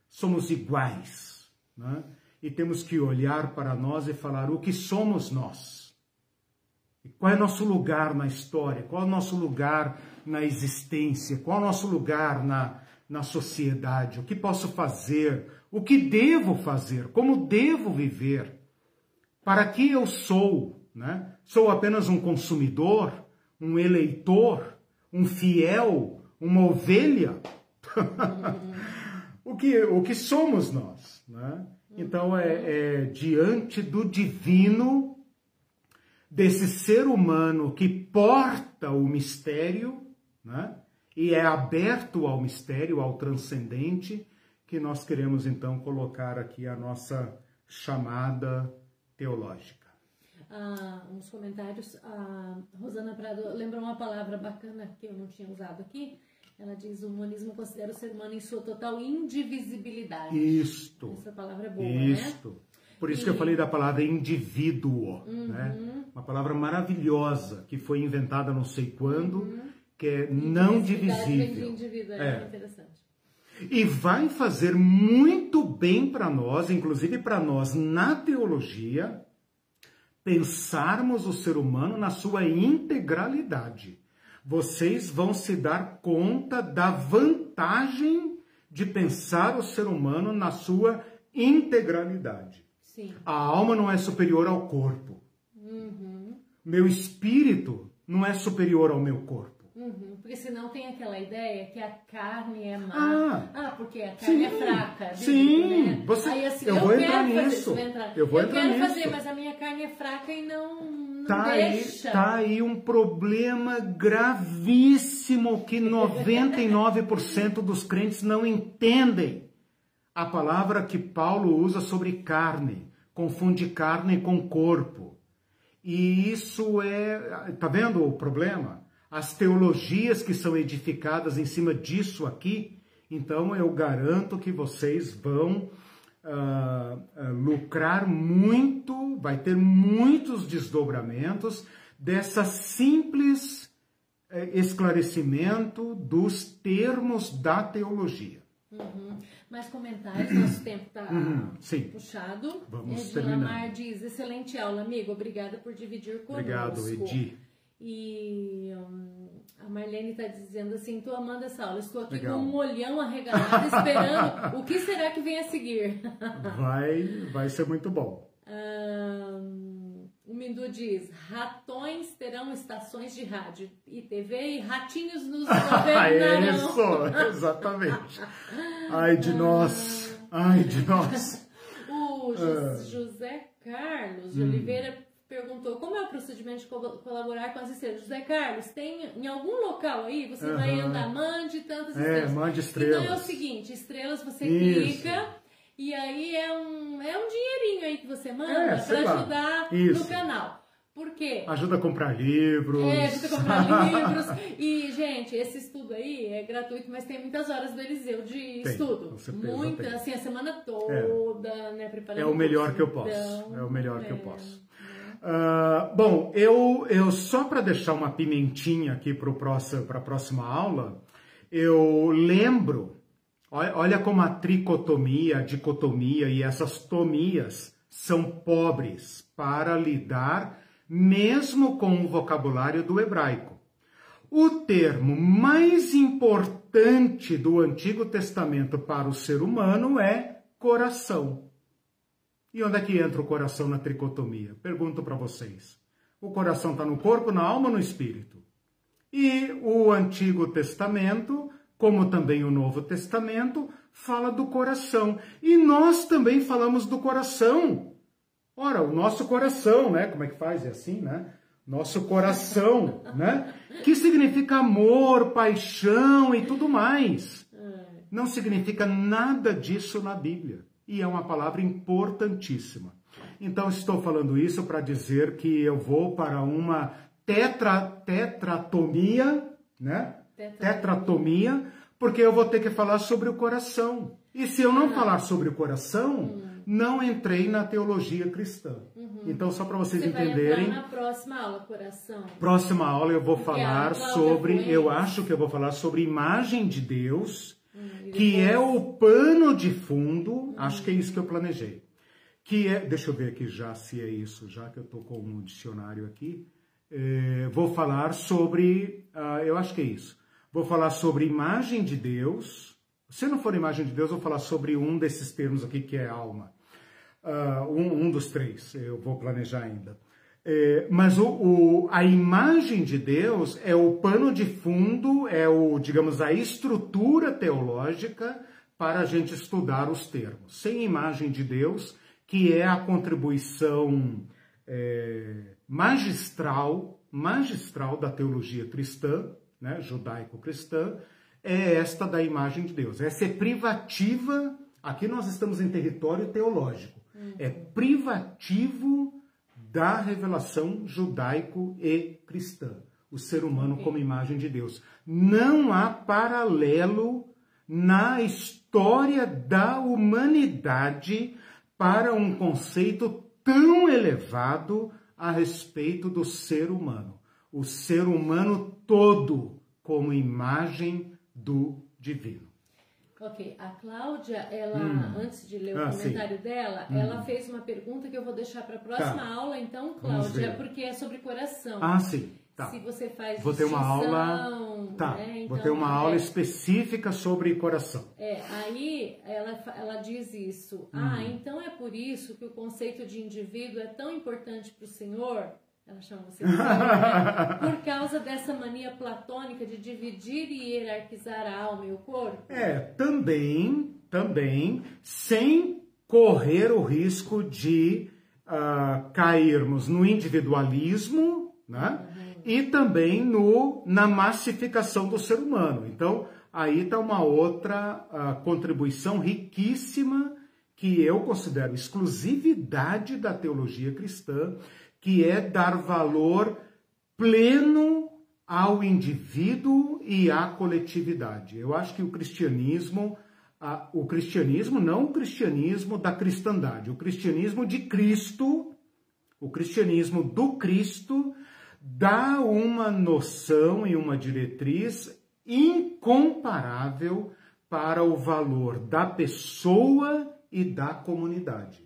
Somos iguais. Né? E temos que olhar para nós e falar o que somos nós. E qual é o nosso lugar na história? Qual é o nosso lugar na existência? Qual é o nosso lugar na, na sociedade? O que posso fazer? O que devo fazer? Como devo viver? Para que eu sou? Né? Sou apenas um consumidor, um eleitor, um fiel, uma ovelha? o, que, o que somos nós? Né? Então, é, é diante do divino, desse ser humano que porta o mistério, né? e é aberto ao mistério, ao transcendente, que nós queremos então colocar aqui a nossa chamada teológica ah, uns comentários, a Rosana Prado lembra uma palavra bacana que eu não tinha usado aqui. Ela diz: o humanismo considera o ser humano em sua total indivisibilidade. Isto. Essa palavra é boa, Isto. né? Por isso e... que eu falei da palavra indivíduo, uhum. né? Uma palavra maravilhosa que foi inventada não sei quando, uhum. que é não divisível. É. é interessante. E vai fazer muito bem para nós, inclusive para nós na teologia, pensarmos o ser humano na sua integralidade. Vocês vão se dar conta da vantagem de pensar o ser humano na sua integralidade. Sim. A alma não é superior ao corpo. Uhum. Meu espírito não é superior ao meu corpo. Uhum, porque senão tem aquela ideia que a carne é má. Ah, ah porque a carne é sim, é fraca. Sim, né? você, Aí, assim, eu, eu vou entrar nisso. Fazer, eu vou eu entrar quero nisso. fazer, mas a minha carne é fraca e não, não tá deixa. Aí, tá aí um problema gravíssimo que 99% dos crentes não entendem. A palavra que Paulo usa sobre carne, confunde carne com corpo. E isso é, tá vendo o problema? As teologias que são edificadas em cima disso aqui, então eu garanto que vocês vão uh, lucrar muito, vai ter muitos desdobramentos dessa simples uh, esclarecimento dos termos da teologia. Uhum. Mais comentários, nosso tempo está uhum, puxado. Vamos Edila Mar diz, excelente aula, amigo, obrigada por dividir conosco. Obrigado, Edi. E um, a Marlene está dizendo assim: estou amando essa aula, estou aqui Legal. com um olhão arregalado esperando o que será que vem a seguir. vai, vai ser muito bom. Um, o Mindu diz: ratões terão estações de rádio e TV e ratinhos nos governarão. Isso, exatamente. Ai de nós, ai de nós. O José Carlos de hum. Oliveira perguntou como é o procedimento de colaborar com as estrelas. José Carlos, tem em algum local aí, você uhum. vai andar, mande tantas é, estrelas. mande estrelas. Então é o seguinte, estrelas você Isso. clica e aí é um, é um dinheirinho aí que você manda é, para ajudar Isso. no canal. Por quê? Ajuda a comprar livros. É, ajuda a comprar livros. E, gente, esse estudo aí é gratuito, mas tem muitas horas do Eliseu de tem, estudo. Com certeza, Muita, tem. assim, a semana toda, é. né? Preparando é o melhor que eu posso. é o melhor que eu posso. Uh, bom, eu, eu só para deixar uma pimentinha aqui para a próxima aula, eu lembro, olha como a tricotomia, a dicotomia e essas tomias são pobres para lidar mesmo com o vocabulário do hebraico. O termo mais importante do Antigo Testamento para o ser humano é coração. E onde é que entra o coração na tricotomia? Pergunto para vocês. O coração está no corpo, na alma ou no espírito? E o Antigo Testamento, como também o Novo Testamento, fala do coração. E nós também falamos do coração. Ora, o nosso coração, né? Como é que faz? É assim, né? Nosso coração, né? Que significa amor, paixão e tudo mais. Não significa nada disso na Bíblia. E é uma palavra importantíssima. Então, estou falando isso para dizer que eu vou para uma tetra, tetratomia, né? Tetratomia, porque eu vou ter que falar sobre o coração. E se eu não falar sobre o coração, hum. não entrei na teologia cristã. Uhum. Então, só para vocês Você entenderem. Na próxima aula, coração. Próxima aula eu vou falar sobre. Eu acho que eu vou falar sobre imagem de Deus, hum, que é o pano de fundo. Hum. Acho que é isso que eu planejei. Que é. Deixa eu ver aqui já se é isso, já que eu estou com um dicionário aqui. É, vou falar sobre. Uh, eu acho que é isso Vou falar sobre imagem de Deus. Se não for imagem de Deus, vou falar sobre um desses termos aqui que é alma. Uh, um, um, dos três, eu vou planejar ainda. É, mas o, o, a imagem de Deus é o pano de fundo, é o, digamos, a estrutura teológica para a gente estudar os termos. Sem imagem de Deus, que é a contribuição é, magistral, magistral da teologia cristã, né, judaico-cristã, é esta da imagem de Deus. Essa é privativa, aqui nós estamos em território teológico, uhum. é privativo da revelação judaico e cristã, o ser humano como imagem de Deus. Não há paralelo na história da humanidade para um conceito tão elevado a respeito do ser humano o ser humano todo como imagem do divino. Ok, a Cláudia, ela, hum. antes de ler o ah, comentário sim. dela, hum. ela fez uma pergunta que eu vou deixar para a próxima tá. aula, então, Cláudia, porque é sobre coração. Ah, sim. Tá. Se você faz vou ter uma aula, tá. Né? Então, vou ter uma é, aula específica sobre coração. É, aí ela, ela diz isso. Hum. Ah, então é por isso que o conceito de indivíduo é tão importante para o Senhor ela chama você né? por causa dessa mania platônica de dividir e hierarquizar a alma e o corpo? É, também, também, sem correr o risco de uh, cairmos no individualismo, né? Uhum. E também no, na massificação do ser humano. Então, aí está uma outra uh, contribuição riquíssima que eu considero exclusividade da teologia cristã que é dar valor pleno ao indivíduo e à coletividade. Eu acho que o cristianismo, o cristianismo não o cristianismo da cristandade, o cristianismo de Cristo, o cristianismo do Cristo dá uma noção e uma diretriz incomparável para o valor da pessoa e da comunidade.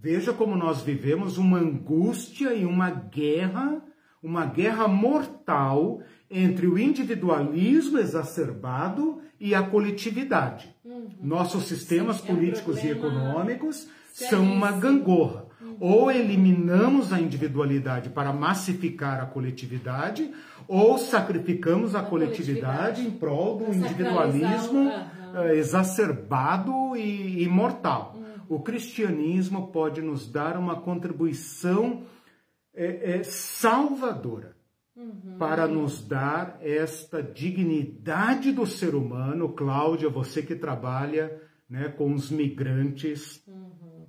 Veja como nós vivemos uma angústia e uma guerra, uma guerra mortal entre o individualismo exacerbado e a coletividade. Uhum. Nossos sistemas Sim, políticos é um e econômicos são uma gangorra. Uhum. Ou eliminamos a individualidade para massificar a coletividade, ou sacrificamos a, a coletividade, coletividade, em prol do individualismo uhum. exacerbado e, e mortal o cristianismo pode nos dar uma contribuição é, é, salvadora uhum. para nos dar esta dignidade do ser humano. Cláudia, você que trabalha né, com os migrantes, uhum.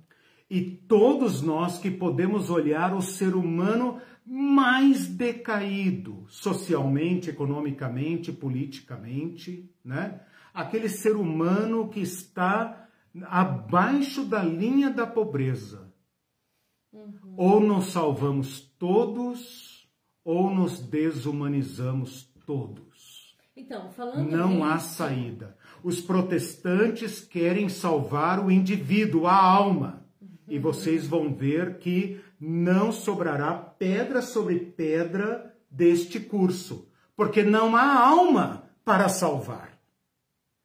e todos nós que podemos olhar o ser humano mais decaído socialmente, economicamente, politicamente, né? Aquele ser humano que está abaixo da linha da pobreza. Uhum. Ou nos salvamos todos, ou nos desumanizamos todos. Então, falando Não há saída. Os protestantes querem salvar o indivíduo, a alma. Uhum. E vocês vão ver que não sobrará pedra sobre pedra deste curso, porque não há alma para salvar,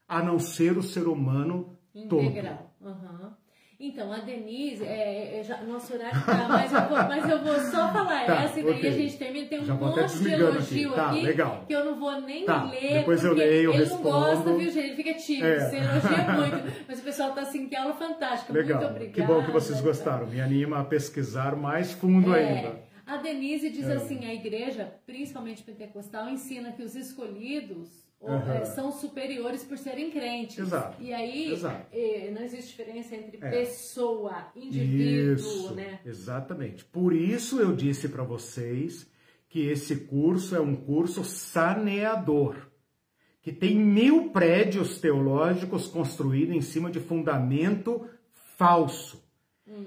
a não ser o ser humano Integral. Uhum. Então, a Denise, é, é, já, nosso horário tá, mas eu vou, mas eu vou só falar Tá, essa e daí ok. a gente termina. Tem um Já monte de elogio aqui. Tá, aqui legal. que eu não vou nem Tá, ler. depois eu porque leio, ele respondo. não gosta, viu, gente? Ele fica tímido, É. você elogia muito. Mas o pessoal tá assim, que aula fantástica. Legal. Muito obrigada. que bom que vocês gostaram. Me anima a pesquisar mais fundo É, ainda. a Denise diz É. assim: a igreja, principalmente pentecostal, ensina que os escolhidos é, são superiores por serem crentes. Exato. E aí Exato. é, não existe diferença entre É. pessoa, indivíduo, Isso, né? exatamente. Por isso eu disse para vocês que esse curso é um curso saneador, que tem mil prédios teológicos construídos em cima de fundamento falso.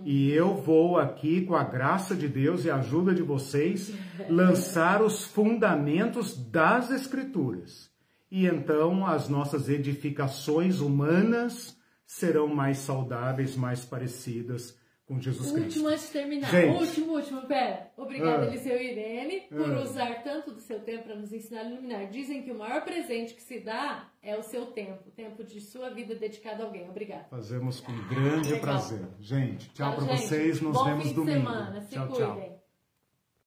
E eu vou aqui, com a graça de Deus e a ajuda de vocês, lançar os fundamentos das Escrituras. E então as nossas edificações humanas serão mais saudáveis, mais parecidas com Jesus Cristo. Último antes de terminar. Gente. Último, último, pera. Obrigada, Ah. Eliseu e Irene, por Ah. usar tanto do seu tempo para nos ensinar a iluminar. Dizem que o maior presente que se dá é o seu tempo, o tempo de sua vida dedicado a alguém. Obrigada. Fazemos com grande Legal. prazer. Gente, tchau para vocês. Nos Bom vemos domingo. semana. Se tchau, cuidem. tchau.